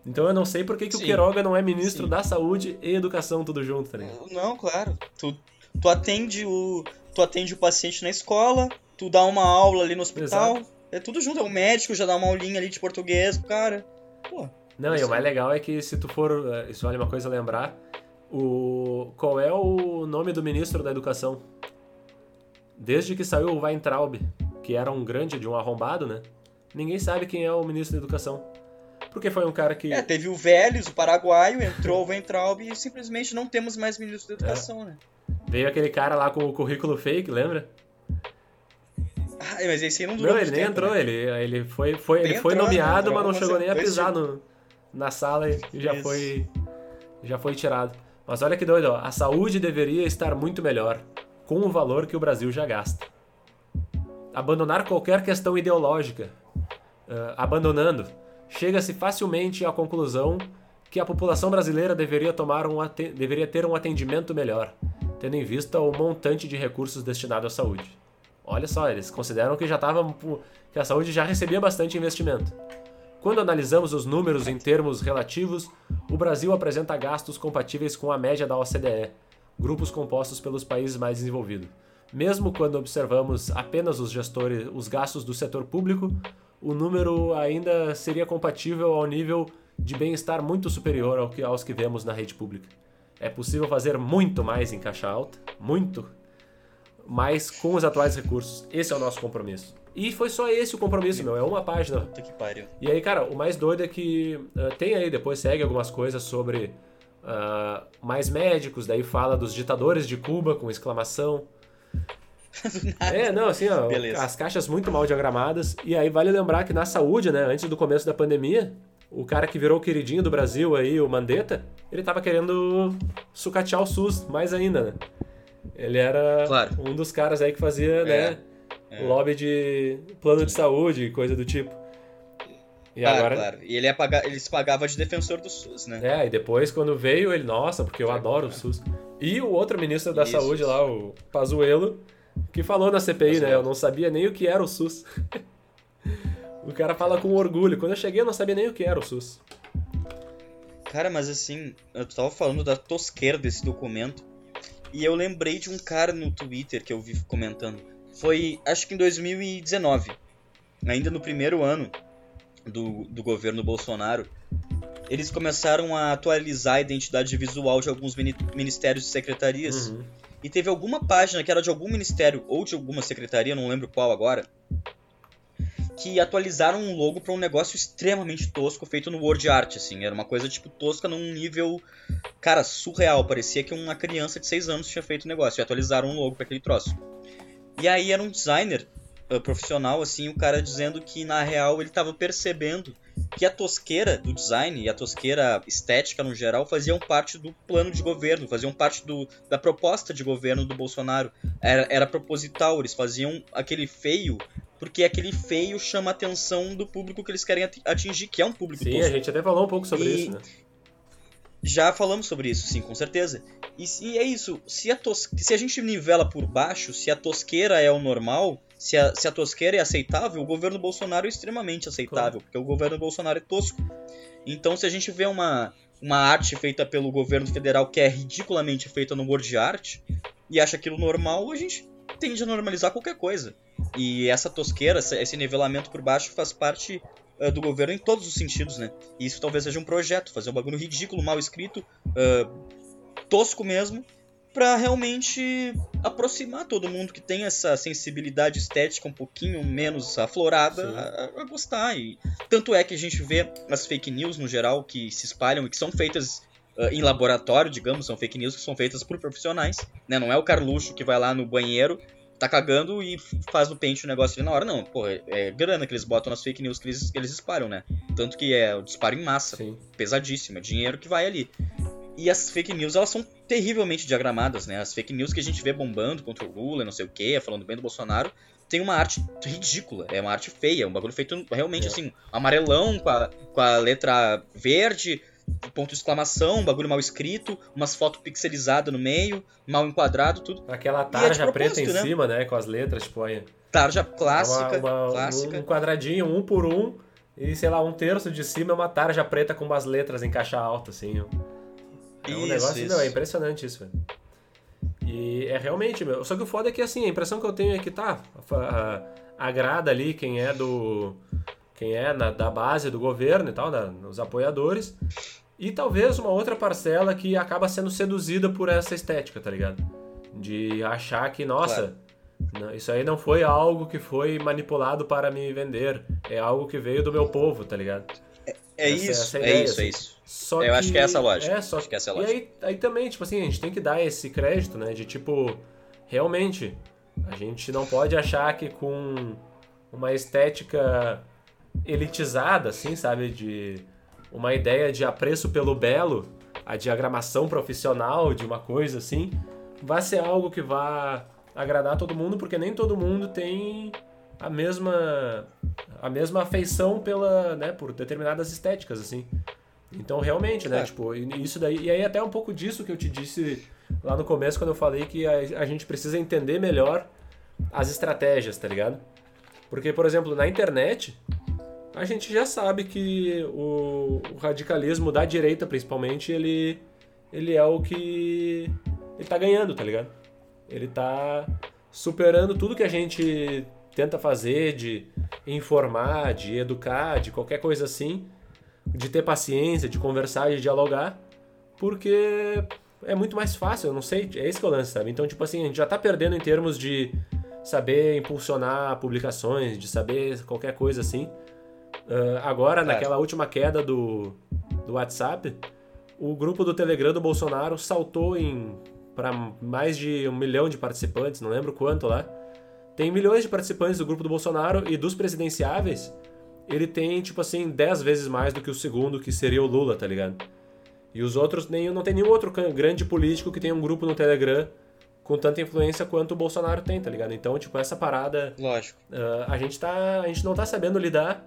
Então eu não sei por que, que o Queiroga não é ministro sim. da saúde e educação tudo junto, tá ligado? Não, claro. Tu, tu atende o tu atende o paciente na escola, tu dá uma aula ali no hospital. Exato. É tudo junto. É o médico já dá uma aulinha ali de português pro cara. Pô. Não, e o mais legal é que se tu for. Eh, isso vale uma coisa a lembrar. O, qual é o nome do ministro da educação? Desde que saiu o Weintraub, que era um grande de um arrombado, né? Ninguém sabe quem é o ministro da educação. Porque foi um cara que. É, teve o Vélez, o paraguaio, entrou o Weintraub e simplesmente não temos mais ministro da educação, é. né? Veio aquele cara lá com o currículo fake, lembra? Ah, mas esse aí não durou Não, ele nem tempo, entrou, né? ele, ele foi, foi, ele foi nomeado, mas não chegou nem a pisar no, na sala e já foi, já foi tirado. Mas olha que doido, ó. a saúde deveria estar muito melhor, com o valor que o Brasil já gasta. Abandonar qualquer questão ideológica, uh, abandonando, chega-se facilmente à conclusão que a população brasileira deveria, tomar um deveria ter um atendimento melhor, tendo em vista o montante de recursos destinados à saúde. Olha só, eles consideram que já tava, que a saúde já recebia bastante investimento. Quando analisamos os números em termos relativos, o Brasil apresenta gastos compatíveis com a média da OCDE, grupos compostos pelos países mais desenvolvidos. Mesmo quando observamos apenas os gestores, os gastos do setor público, o número ainda seria compatível ao nível de bem-estar muito superior ao que, aos que vemos na rede pública. É possível fazer muito mais em caixa alta, muito mas com os atuais recursos. Esse é o nosso compromisso. E foi só esse o compromisso, meu. É uma página. Puta que pariu. E aí, cara, o mais doido é que uh, tem aí, depois segue algumas coisas sobre uh, mais médicos, daí fala dos ditadores de Cuba com exclamação. é, não, assim, ó, Beleza. as caixas muito mal diagramadas. E aí vale lembrar que na saúde, né, antes do começo da pandemia, o cara que virou o queridinho do Brasil aí, o Mandetta, ele tava querendo sucatear o SUS mais ainda, né? Ele era claro. um dos caras aí que fazia, é, né, é. lobby de plano de saúde, coisa do tipo. E claro, agora... claro. E ele, ele se pagava de defensor do SUS, né? É, e depois quando veio ele, nossa, porque eu adoro o SUS. E o outro ministro da Isso. Saúde lá, o Pazuello, que falou na CPI, Pazuello. né? Eu não sabia nem o que era o SUS. o cara fala com orgulho. Quando eu cheguei, eu não sabia nem o que era o SUS. Cara, mas assim, eu tava falando da tosqueira desse documento. E eu lembrei de um cara no Twitter que eu vi comentando. Foi, acho que em 2019, ainda no primeiro ano do, do governo Bolsonaro, eles começaram a atualizar a identidade visual de alguns ministérios e secretarias. Uhum. E teve alguma página que era de algum ministério ou de alguma secretaria, não lembro qual agora, que atualizaram um logo para um negócio extremamente tosco feito no Word Art, assim. Era uma coisa, tipo, tosca num nível, cara, surreal. Parecia que uma criança de 6 anos tinha feito o negócio. E atualizaram um logo para aquele troço. E aí era um designer uh, profissional, assim, o cara dizendo que, na real, ele estava percebendo que a tosqueira do design e a tosqueira estética no geral faziam parte do plano de governo, faziam parte do, da proposta de governo do Bolsonaro. Era, era proposital, eles faziam aquele feio porque aquele feio chama a atenção do público que eles querem atingir, que é um público Sim, tosco. a gente até falou um pouco sobre e... isso, né? Já falamos sobre isso, sim, com certeza. E, e é isso, se a, tos... se a gente nivela por baixo, se a tosqueira é o normal, se a, se a tosqueira é aceitável, o governo Bolsonaro é extremamente aceitável, claro. porque o governo Bolsonaro é tosco. Então, se a gente vê uma, uma arte feita pelo governo federal que é ridiculamente feita no Word Art e acha aquilo normal, a gente tende a normalizar qualquer coisa. E essa tosqueira, esse nivelamento por baixo faz parte uh, do governo em todos os sentidos, né? E isso talvez seja um projeto, fazer um bagulho ridículo, mal escrito, uh, tosco mesmo, para realmente aproximar todo mundo que tem essa sensibilidade estética um pouquinho menos aflorada a, a, gostar. E tanto é que a gente vê as fake news no geral que se espalham e que são feitas uh, em laboratório, digamos, são fake news que são feitas por profissionais, né? Não é o Carluxo que vai lá no banheiro tá cagando e faz no pente o negócio ali na hora. Não, porra, é, é grana que eles botam nas fake news que eles, que eles disparam, né? Tanto que é o disparo em massa, Sim. pesadíssimo, é dinheiro que vai ali. E as fake news, elas são terrivelmente diagramadas, né? As fake news que a gente vê bombando contra o Lula, não sei o quê, falando bem do Bolsonaro, tem uma arte ridícula, é uma arte feia, um bagulho feito realmente é. assim, amarelão com a, com a letra verde, ponto de exclamação, um bagulho mal escrito, umas fotos pixelizadas no meio, mal enquadrado, tudo. Aquela tarja é preta em né? cima, né? Com as letras, tipo, aí. Tarja clássica, uma, uma, clássica. Um quadradinho, um por um, e sei lá, um terço de cima é uma tarja preta com umas letras em caixa alta, assim. É um isso, negócio, isso. Meu, é impressionante isso, velho. E é realmente, meu. Só que o foda é que assim, a impressão que eu tenho é que tá. Agrada ali quem é do. Quem é na, da base do governo e tal, né, os apoiadores. E talvez uma outra parcela que acaba sendo seduzida por essa estética, tá ligado? De achar que, nossa, claro. isso aí não foi algo que foi manipulado para me vender. É algo que veio do meu povo, tá ligado? É essa, isso, essa é, ideia, é isso, é isso. Só eu que, acho que é essa a lógica. É, só acho que essa é a lógica. E aí, aí também, tipo assim, a gente tem que dar esse crédito, né? De tipo, realmente, a gente não pode achar que com uma estética elitizada, assim, sabe? De uma ideia de apreço pelo belo, a diagramação profissional de uma coisa assim, vai ser algo que vá agradar todo mundo, porque nem todo mundo tem a mesma a mesma afeição pela, né, por determinadas estéticas assim. Então realmente, né, é. tipo, isso daí e aí até um pouco disso que eu te disse lá no começo quando eu falei que a, a gente precisa entender melhor as estratégias, tá ligado? Porque, por exemplo, na internet, a gente já sabe que o, o, radicalismo da direita, principalmente, ele, ele é o que ele tá ganhando, tá ligado? Ele tá superando tudo que a gente tenta fazer, de informar, de educar, de qualquer coisa assim, de ter paciência, de conversar, de dialogar, porque é muito mais fácil, eu não sei, é esse que é o lance, sabe? Então, tipo assim, a gente já tá perdendo em termos de saber impulsionar publicações, de saber qualquer coisa assim. Uh, agora, naquela última queda do, do WhatsApp, o grupo do Telegram do Bolsonaro saltou em para mais de um milhão de participantes, não lembro quanto lá. Tem milhões de participantes do grupo do Bolsonaro e dos presidenciáveis, ele tem, tipo assim, 10 vezes mais do que o segundo, que seria o Lula, tá ligado? E os outros, nem, não tem nenhum outro grande político que tenha um grupo no Telegram com tanta influência quanto o Bolsonaro tem, tá ligado? Então, tipo, essa parada. Lógico. Uh, a, gente tá, a gente não tá sabendo lidar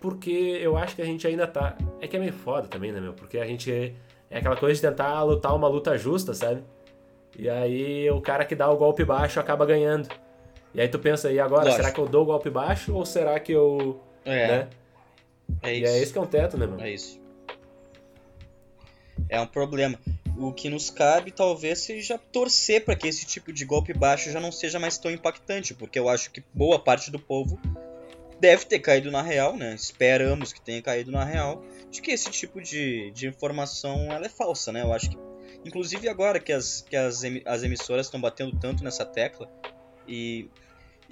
porque eu acho que a gente ainda tá. É que é meio foda também, né, meu? Porque a gente. É, é aquela coisa de tentar lutar uma luta justa, sabe? E aí o cara que dá o golpe baixo acaba ganhando. E aí tu pensa, e agora, Lógico. será que eu dou o golpe baixo ou será que eu. É. Né? É isso. E é esse que é um teto, né, mano? É isso. É um problema. O que nos cabe talvez seja torcer para que esse tipo de golpe baixo já não seja mais tão impactante, porque eu acho que boa parte do povo deve ter caído na real, né? Esperamos que tenha caído na real, de que esse tipo de, de informação ela é falsa, né? Eu acho que, inclusive agora que as, que as, as emissoras estão batendo tanto nessa tecla, e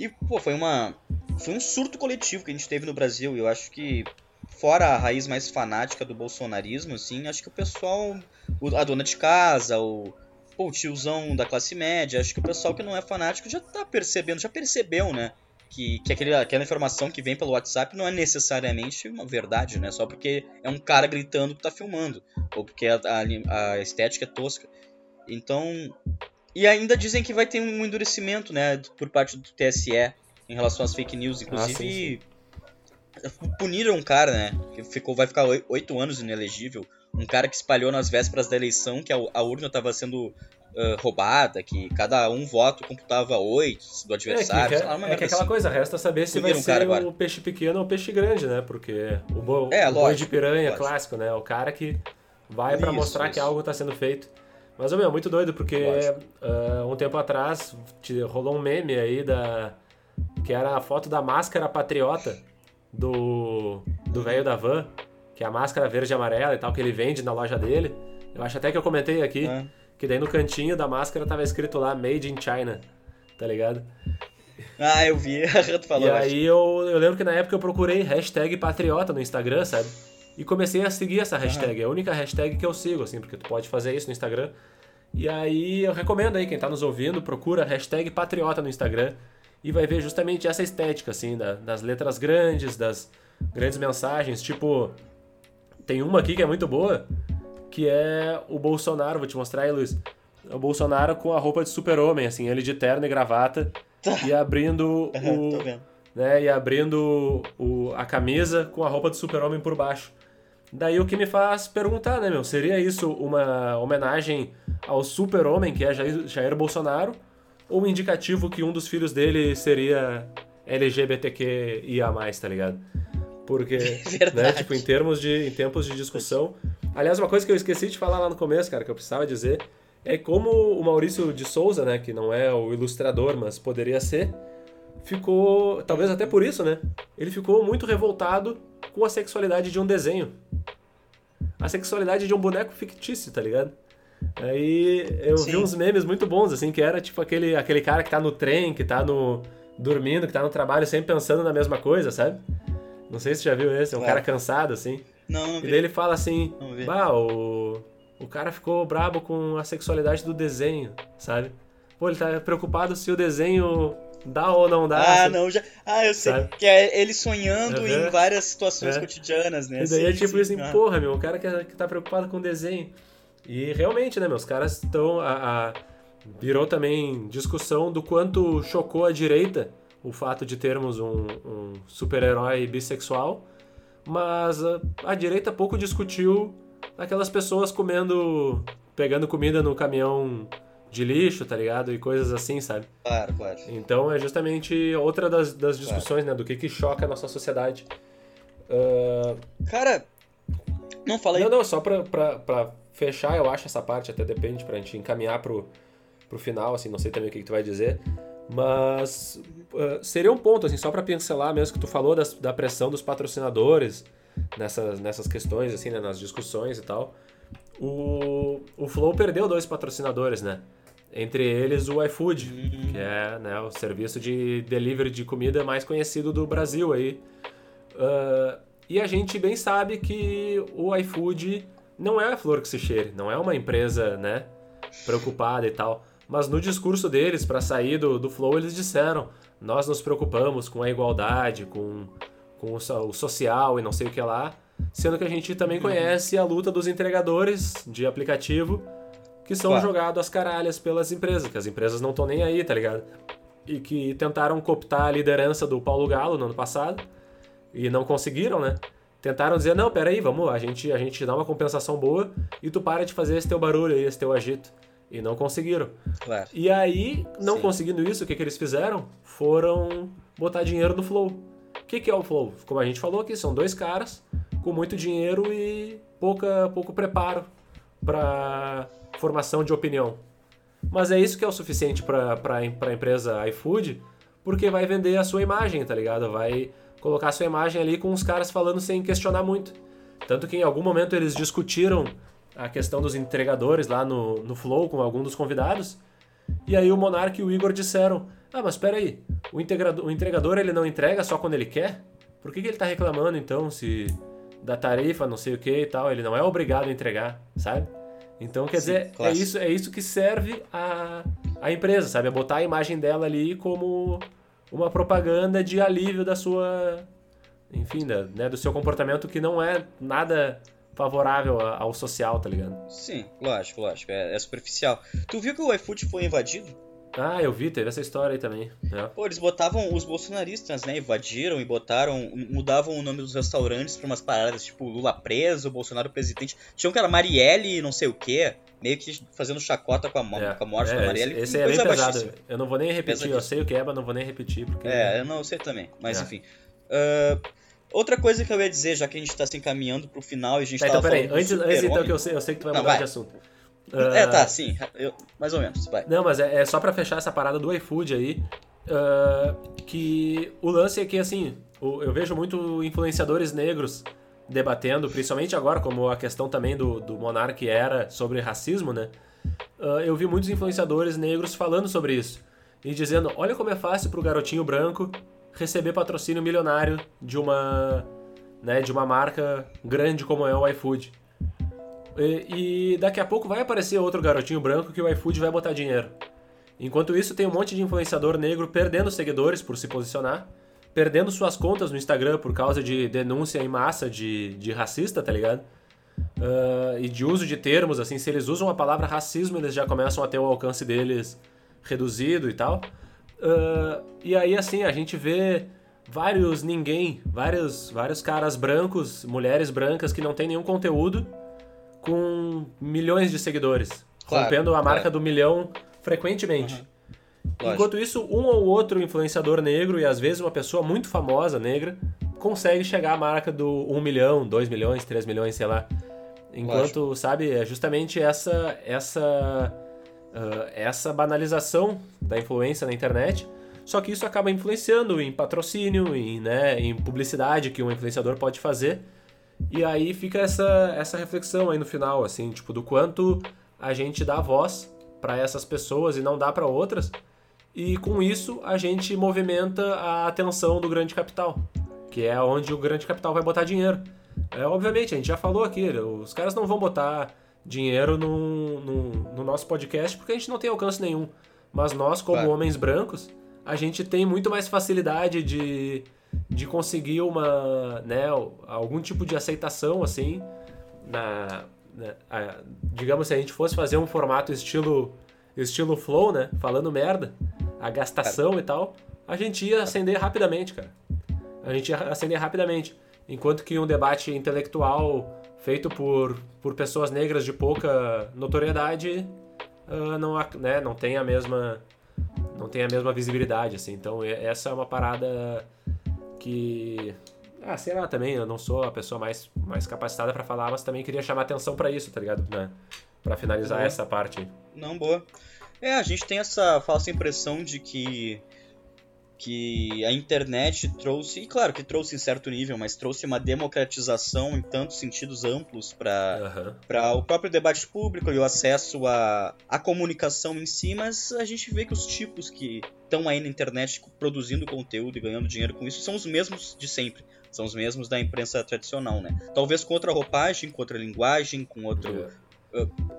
e, pô, foi uma. Foi um surto coletivo que a gente teve no Brasil. E eu acho que, fora a raiz mais fanática do bolsonarismo, assim, acho que o pessoal. A dona de casa, o, pô, o tiozão da classe média, acho que o pessoal que não é fanático já tá percebendo, já percebeu, né? Que, que aquele, aquela informação que vem pelo WhatsApp não é necessariamente uma verdade, né? Só porque é um cara gritando que tá filmando. Ou porque a, a, a estética é tosca. Então, e ainda dizem que vai ter um endurecimento, né, por parte do TSE em relação às fake news. Inclusive, ah, sim, sim. puniram um cara, né, que ficou, vai ficar oito anos inelegível. Um cara que espalhou nas vésperas da eleição que a, a urna estava sendo uh, roubada, que cada um voto computava oito do adversário. É, que, lá, é que aquela assim. coisa, resta saber se vai ser um o peixe pequeno ou o peixe grande, né? Porque o, bo é, o boi de piranha lógico. clássico, né? O cara que vai para mostrar isso. que algo está sendo feito. Mas, meu, muito doido, porque uh, um tempo atrás rolou um meme aí da... que era a foto da máscara patriota do do velho da van, que é a máscara verde e amarela e tal, que ele vende na loja dele. Eu acho até que eu comentei aqui, é. que daí no cantinho da máscara tava escrito lá Made in China, tá ligado? Ah, eu vi, tu falou. E aí eu, eu lembro que na época eu procurei hashtag patriota no Instagram, sabe? E comecei a seguir essa hashtag. É a única hashtag que eu sigo, assim, porque tu pode fazer isso no Instagram. E aí eu recomendo aí, quem tá nos ouvindo, procura hashtag patriota no Instagram e vai ver justamente essa estética, assim, da, das letras grandes, das grandes mensagens. Tipo, tem uma aqui que é muito boa, que é o Bolsonaro, vou te mostrar aí, Luiz. É o Bolsonaro com a roupa de super-homem, assim, ele de terno e gravata, e abrindo o... né, e abrindo o, a camisa com a roupa de super-homem por baixo. Daí o que me faz perguntar, né, meu? Seria isso uma homenagem ao super-homem, que é Jair, Jair Bolsonaro, ou um indicativo que um dos filhos dele seria LGBTQIA+, tá ligado? Porque, né, tipo, em termos de em tempos de discussão, aliás, uma coisa que eu esqueci de falar lá no começo, cara, que eu precisava dizer, é como o Maurício de Souza, né, que não é o ilustrador, mas poderia ser, ficou, talvez até por isso, né? Ele ficou muito revoltado com a sexualidade de um desenho. A sexualidade de um boneco fictício, tá ligado? Aí eu Sim. vi uns memes muito bons, assim, que era tipo aquele, aquele cara que tá no trem, que tá no. dormindo, que tá no trabalho sempre pensando na mesma coisa, sabe? Não sei se você já viu esse, é um cara cansado, assim. Não, não vi. E daí ele fala assim, bah, o, o cara ficou brabo com a sexualidade do desenho, sabe? Pô, ele tá preocupado se o desenho dá ou não dá. Ah, assim, não, já. Ah, eu sei. Sabe? Que é ele sonhando uhum. em várias situações é. cotidianas, né? E daí é sim, é tipo sim. assim, ah. porra, meu, o cara que, é, que tá preocupado com o desenho. E realmente, né, meus caras estão. A, a, virou também discussão do quanto chocou a direita o fato de termos um, um super-herói bissexual, mas a, a, direita pouco discutiu aquelas pessoas comendo, pegando comida no caminhão de lixo, tá ligado? E coisas assim, sabe? Claro, claro. Então é justamente outra das, das discussões, claro. né? Do que, que choca a nossa sociedade. Uh... Cara, não falei. Não, não, só pra, pra, pra fechar, eu acho essa parte, até depende, pra gente encaminhar pro, pro final, assim, não sei também o que, que tu vai dizer. Mas uh, seria um ponto, assim, só para pincelar mesmo que tu falou das, da pressão dos patrocinadores nessas, nessas questões, assim, né, nas discussões e tal. O, o Flow perdeu dois patrocinadores, né? Entre eles o iFood, que é né, o serviço de delivery de comida mais conhecido do Brasil aí. Uh, e a gente bem sabe que o iFood não é a flor que se cheire, não é uma empresa, né, preocupada e tal. Mas no discurso deles, para sair do, do flow, eles disseram: nós nos preocupamos com a igualdade, com, com o social e não sei o que lá. Sendo que a gente também uhum. conhece a luta dos entregadores de aplicativo que são claro. jogados às caralhas pelas empresas, que as empresas não estão nem aí, tá ligado? E que tentaram cooptar a liderança do Paulo Galo no ano passado e não conseguiram, né? Tentaram dizer, não, peraí, vamos, a gente, a gente dá uma compensação boa e tu para de fazer esse teu barulho aí, esse teu agito. E não conseguiram. Claro. E aí, não Sim. conseguindo isso, o que, que eles fizeram? Foram botar dinheiro no Flow. O que, que é o Flow? Como a gente falou aqui, são dois caras com muito dinheiro e pouca, pouco preparo para formação de opinião. Mas é isso que é o suficiente para a empresa iFood, porque vai vender a sua imagem, tá ligado? Vai colocar sua imagem ali com os caras falando sem questionar muito. Tanto que em algum momento eles discutiram a questão dos entregadores lá no, no Flow com algum dos convidados. E aí o Monark e o Igor disseram: Ah, mas espera aí, o, o entregador ele não entrega só quando ele quer? Por que, que ele está reclamando então se da tarifa, não sei o que e tal? Ele não é obrigado a entregar, sabe? Então, quer Sim, dizer, é isso, é isso que serve a, a empresa, sabe? É botar a imagem dela ali como uma propaganda de alívio da sua. Enfim, da, né, do seu comportamento que não é nada favorável ao social, tá ligado? Sim, lógico, lógico. É, é, superficial. Tu viu que o iFood foi invadido? Ah, eu vi, teve essa história aí também. É. Pô, eles botavam os bolsonaristas, né? Invadiram e botaram. mudavam o nome dos restaurantes pra umas paradas tipo Lula preso, Bolsonaro presidente. Tinha um cara Marielle, não sei o quê. Meio que fazendo chacota com a, é, com a morte é, da Marielle. Esse, esse é bem pesado. Baixíssima. Eu não vou nem repetir, eu sei o que é, mas não vou nem repetir. Porque... É, eu não sei também. Mas é. enfim. Uh, outra coisa que eu ia dizer, já que a gente tá se encaminhando pro final e a gente tá, então, peraí, antes, antes então que eu sei, eu sei que tu vai não, mudar vai. de assunto. Uh, é, tá, sim, eu, mais ou menos, vai. Não, mas é, é só para fechar essa parada do iFood aí, uh, que o lance é que, assim, eu vejo muito influenciadores negros debatendo, principalmente agora, como a questão também do, do Monark era sobre racismo, né? Uh, eu vi muitos influenciadores negros falando sobre isso e dizendo: olha como é fácil pro garotinho branco receber patrocínio milionário de uma, né, de uma marca grande como é o iFood. E, e, daqui a pouco vai aparecer outro garotinho branco que o iFood vai botar dinheiro. Enquanto isso, tem um monte de influenciador negro perdendo seguidores por se posicionar, perdendo suas contas no Instagram por causa de denúncia em massa de, de racista, tá ligado? Uh, e de uso de termos, assim, se eles usam a palavra racismo, eles já começam a ter o alcance deles reduzido e tal. Uh, e aí, assim, a gente vê vários ninguém, vários, vários caras brancos, mulheres brancas que não tem nenhum conteúdo com milhões de seguidores, claro, rompendo a marca claro. do milhão frequentemente. Uhum. Enquanto isso, um ou outro influenciador negro, e às vezes uma pessoa muito famosa negra, consegue chegar à marca do 1 milhão, 2 milhões, 3 milhões, sei lá. Enquanto, Lógico. sabe, é justamente essa essa uh, essa banalização da influência na internet. Só que isso acaba influenciando em patrocínio, em, né, em publicidade que um influenciador pode fazer. E aí fica essa, essa reflexão aí no final, assim, tipo, do quanto a gente dá voz para essas pessoas e não dá para outras. E com isso a gente movimenta a atenção do grande capital, que é onde o grande capital vai botar dinheiro. É, obviamente, a gente já falou aqui, os caras não vão botar dinheiro no, no, no nosso podcast porque a gente não tem alcance nenhum. Mas nós, como claro. homens brancos, a gente tem muito mais facilidade de, de conseguir uma, né, algum tipo de aceitação, assim, na, na a, digamos, se a gente fosse fazer um formato estilo, estilo flow, né, falando merda, a gastação e tal, a gente ia acender rapidamente, cara. A gente ia acender rapidamente. Enquanto que um debate intelectual feito por, por pessoas negras de pouca notoriedade uh, não, né, não tem a mesma não tem a mesma visibilidade assim então essa é uma parada que. Ah, sei lá também, eu não sou a pessoa mais, mais capacitada para falar, mas também queria chamar atenção para isso, tá ligado? Né? Pra finalizar boa. essa parte. Não, boa. É, a gente tem essa falsa impressão de que que a internet trouxe, e claro que trouxe em certo nível, mas trouxe uma democratização em tantos sentidos amplos para uhum. o próprio debate público e o acesso à, à comunicação em si, mas a gente vê que os tipos que estão aí na internet produzindo conteúdo e ganhando dinheiro com isso são os mesmos de sempre. São os mesmos da imprensa tradicional, né? Talvez com outra roupagem, com outra linguagem, com outro, yeah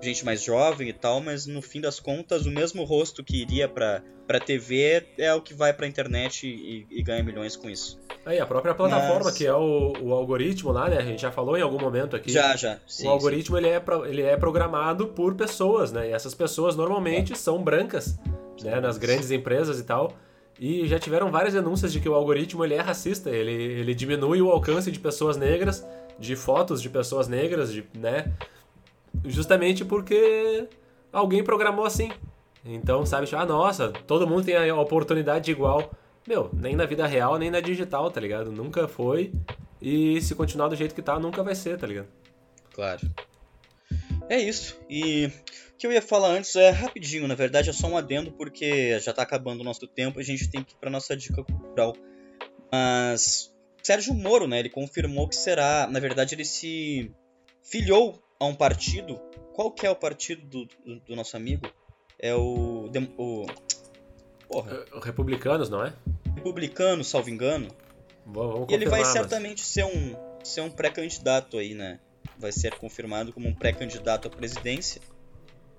gente mais jovem e tal, mas no fim das contas o mesmo rosto que iria pra, pra TV é o que vai pra internet e, e ganha milhões com isso. Aí, a própria plataforma, mas... que é o, o algoritmo lá, né? A gente já falou em algum momento aqui. Já, já. Sim, o algoritmo Ele, é ele é programado por pessoas, né? E essas pessoas normalmente é. são brancas, né? Nas grandes empresas e tal. E já tiveram várias denúncias de que o algoritmo ele é racista, ele, ele diminui o alcance de pessoas negras, de fotos de pessoas negras, de, né? Justamente porque alguém programou assim. Então, sabe, tipo, ah, nossa, todo mundo tem a oportunidade igual. Meu, nem na vida real, nem na digital, tá ligado? Nunca foi. E se continuar do jeito que tá, nunca vai ser, tá ligado? Claro. É isso. E o que eu ia falar antes é rapidinho, na verdade é só um adendo, porque já tá acabando o nosso tempo e a gente tem que ir pra nossa dica cultural. Mas. Sérgio Moro, né? Ele confirmou que será. Na verdade, ele se filiou a um partido. Qual que é o partido do, do, do nosso amigo? É o. o porra. É, republicanos, não é? Republicano, salvo engano. E ele vai certamente ser um, ser um pré-candidato aí, né? Vai ser confirmado como um pré-candidato à presidência.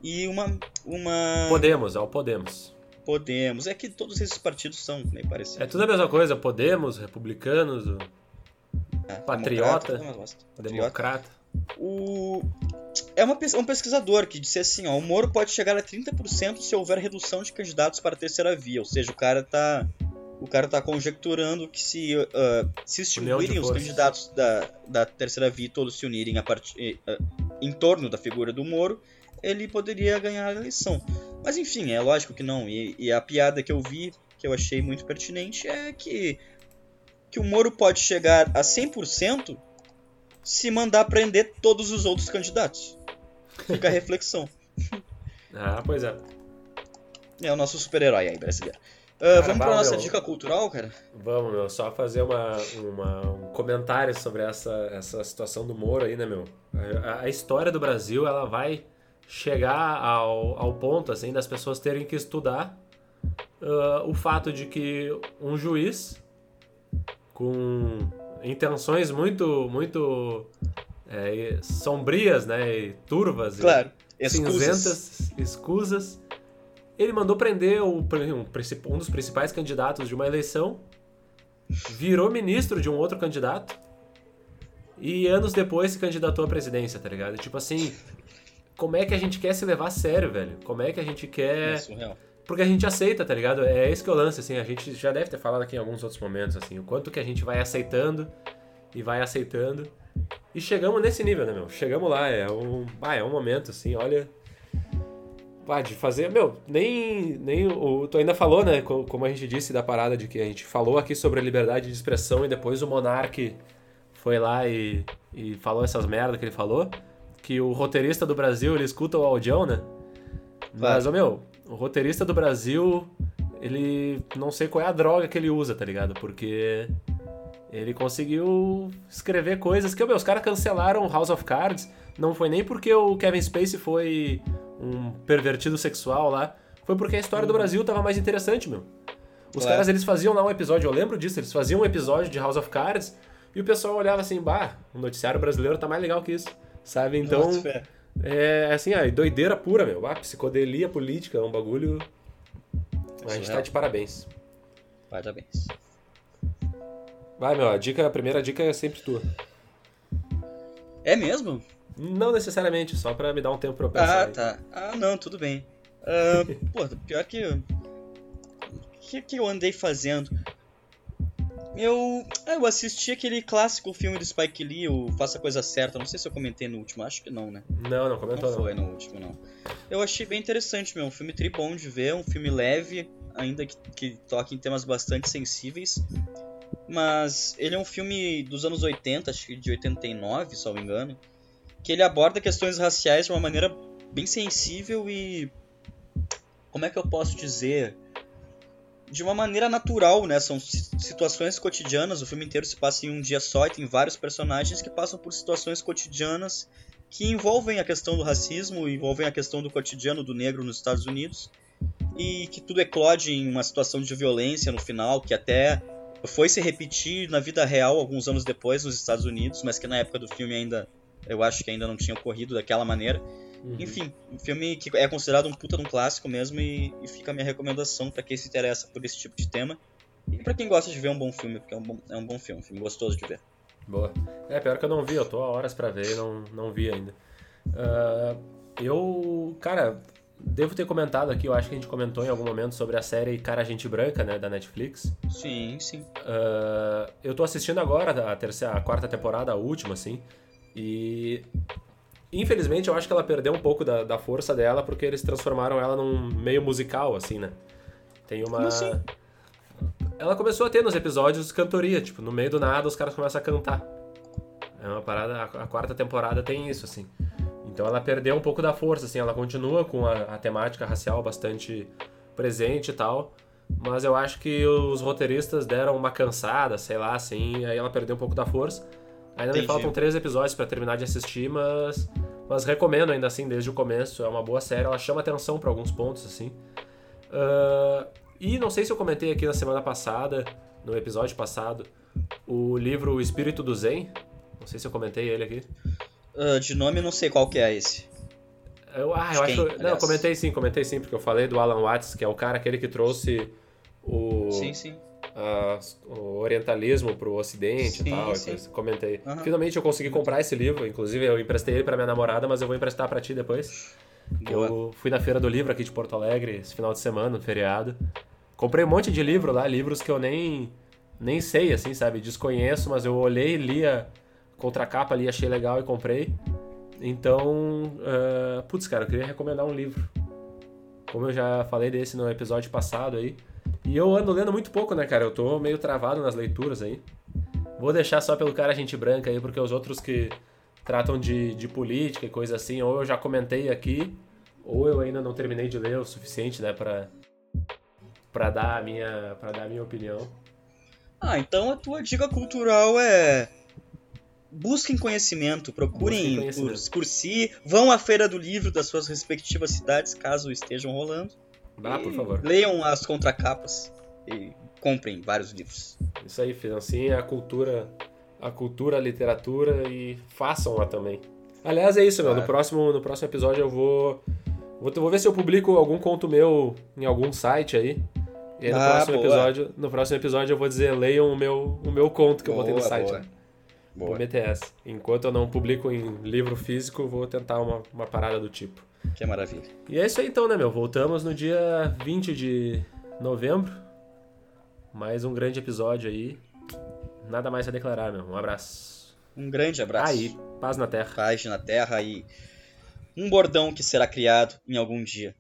E uma, uma. Podemos, é o Podemos. Podemos. É que todos esses partidos são, meio parecidos. É tudo a mesma coisa. Podemos, republicanos, é, patriota, democrata. democrata. O... É uma, um pesquisador que disse assim, ó, o Moro pode chegar a 30% se houver redução de candidatos para a terceira via, ou seja, o cara tá o cara tá conjecturando que se, uh, se extinguirem os candidatos da, da terceira via todos se unirem a part... Uh, em torno da figura do Moro, ele poderia ganhar a eleição. Mas enfim, é lógico que não. E, e, a piada que eu vi, que eu achei muito pertinente, é que, que o Moro pode chegar a 100% se mandar prender todos os outros candidatos. Fica a reflexão. ah, pois é. É o nosso super-herói aí, brasileiro. Uh, vamos para nossa meu, dica cultural, cara? Vamos, meu. Só fazer uma, uma, um comentário sobre essa, essa situação do Moro aí, né, meu? A, a história do Brasil, ela vai chegar ao, ao ponto, assim, das pessoas terem que estudar uh, o fato de que um juiz com intenções muito, muito é, sombrias, né, e turvas, claro. e cinzentas, escusas, ele mandou prender o, um, um dos principais candidatos de uma eleição, virou ministro de um outro candidato e anos depois se candidatou à presidência, tá ligado? Tipo assim, como é que a gente quer se levar a sério, velho? Como é que a gente quer. É surreal. Porque a gente aceita, tá ligado? É esse que é o lance, assim. A gente já deve ter falado aqui em alguns outros momentos, assim. O quanto que a gente vai aceitando e vai aceitando. E chegamos nesse nível, né, meu? Chegamos lá, é um, ah, é um momento, assim, olha. Ah, de fazer, meu, nem, nem o. Tu ainda falou, né? Como a gente disse da parada de que a gente falou aqui sobre a liberdade de expressão e depois o Monark foi lá e, e falou essas merdas que ele falou. Que o roteirista do Brasil ele escuta o audião, né? Mas, ô meu, o roteirista do Brasil, ele. Não sei qual é a droga que ele usa, tá ligado? Porque ele conseguiu escrever coisas que, meu, os caras cancelaram House of Cards. Não foi nem porque o Kevin Spacey foi um pervertido sexual lá, foi porque a história do Brasil tava mais interessante, meu. Os claro. caras, eles faziam lá um episódio, eu lembro disso, eles faziam um episódio de House of Cards e o pessoal olhava assim, bah, o noticiário brasileiro tá mais legal que isso, sabe? Então, Nossa, é assim, ah, doideira pura, meu. Ah, psicodelia política é um bagulho... A gente tá de parabéns. Parabéns. Vai, meu, a, dica, a primeira dica é sempre tua. É mesmo? Não necessariamente, só pra me dar um tempo pra eu pensar. Ah, tá. Ah, não, tudo bem. Uh, pô, pior que. O que, que eu andei fazendo? Eu, ah, eu assisti aquele clássico filme do Spike Lee, o Faça a Coisa Certa. Não sei se eu comentei no último, acho que não, né? Não, não comentou. Não foi não. no último, não. Eu achei bem interessante, meu. Um filme tri bom de ver, um filme leve, ainda que, que toque em temas bastante sensíveis. Mas ele é um filme dos anos 80, acho que de 89, se não me engano que ele aborda questões raciais de uma maneira bem sensível e como é que eu posso dizer de uma maneira natural, né? São situações cotidianas. O filme inteiro se passa em um dia só e tem vários personagens que passam por situações cotidianas que envolvem a questão do racismo, envolvem a questão do cotidiano do negro nos Estados Unidos e que tudo eclode em uma situação de violência no final que até foi se repetir na vida real alguns anos depois nos Estados Unidos, mas que na época do filme ainda eu acho que ainda não tinha ocorrido daquela maneira. Uhum. Enfim, um filme que é considerado um puta de um clássico mesmo e, e fica a minha recomendação para quem se interessa por esse tipo de tema. E para quem gosta de ver um bom filme, porque é um bom, é um bom filme, um filme gostoso de ver. Boa. É, pior que eu não vi, eu tô há horas para ver e não, não vi ainda. Uh, eu, cara, devo ter comentado aqui, eu acho que a gente comentou em algum momento sobre a série Cara Gente Branca, né, da Netflix. Sim, sim. Uh, eu tô assistindo agora a terceira, a quarta temporada, a última, assim. E infelizmente eu acho que ela perdeu um pouco da, da força dela porque eles transformaram ela num meio musical, assim, né? Tem uma. Assim? Ela começou a ter nos episódios cantoria, tipo, no meio do nada os caras começam a cantar. É uma parada, a, quarta temporada tem isso, assim. Então ela perdeu um pouco da força, assim, ela continua com a, a temática racial bastante presente e tal. Mas eu acho que os roteiristas deram uma cansada, sei lá, assim, aí ela perdeu um pouco da força. Ainda Entendi. me faltam três episódios para terminar de assistir, mas, mas recomendo ainda assim desde o começo. É uma boa série, ela chama atenção para alguns pontos assim. Uh, e não sei se eu comentei aqui na semana passada, no episódio passado, o livro O Espírito do Zen. Não sei se eu comentei ele aqui. Uh, de nome não sei qual que é esse. Eu, ah, eu acho. Quem, não, eu comentei sim, comentei sim, porque eu falei do Alan Watts, que é o cara aquele que trouxe o. Sim, sim o orientalismo pro ocidente sim, e tal. Sim. Comentei. Uhum. Finalmente eu consegui comprar esse livro, inclusive eu emprestei ele pra minha namorada, mas eu vou emprestar para ti depois. Eu fui na feira do livro aqui de Porto Alegre esse final de semana, no feriado. Comprei um monte de livro lá, livros que eu nem nem sei, assim, sabe? Desconheço, mas eu olhei, li a contracapa ali, achei legal e comprei. Então, uh, putz, cara, eu queria recomendar um livro. Como eu já falei desse no episódio passado aí. E eu ando lendo muito pouco, né, cara? Eu tô meio travado nas leituras aí. Vou deixar só pelo cara gente branca aí, porque os outros que tratam de, de política e coisa assim, ou eu já comentei aqui, ou eu ainda não terminei de ler o suficiente, né, pra, pra, dar, a minha, pra dar a minha opinião. Ah, então a tua dica cultural é busquem conhecimento, procurem conhecimento. Por, por si, vão à feira do livro das suas respectivas cidades, caso estejam rolando. Ah, por favor. Leiam as contracapas e comprem vários livros. Isso aí, financiem a cultura, a cultura, a literatura e façam-a também. Aliás, é isso, meu. No próximo, no próximo episódio eu vou, vou. Vou ver se eu publico algum conto meu em algum site aí. E aí no, ah, próximo episódio, no próximo episódio eu vou dizer, leiam o meu, o meu conto que boa, eu botei no site. Boa. Né? Boa. Vou meter essa. Enquanto eu não publico em livro físico, vou tentar uma, uma parada do tipo. Que maravilha. E é isso aí então, né, meu? Voltamos no dia 20 de novembro. Mais um grande episódio aí. Nada mais a declarar, meu. Um abraço. Um grande abraço. Aí, paz na terra. Paz na terra e um bordão que será criado em algum dia.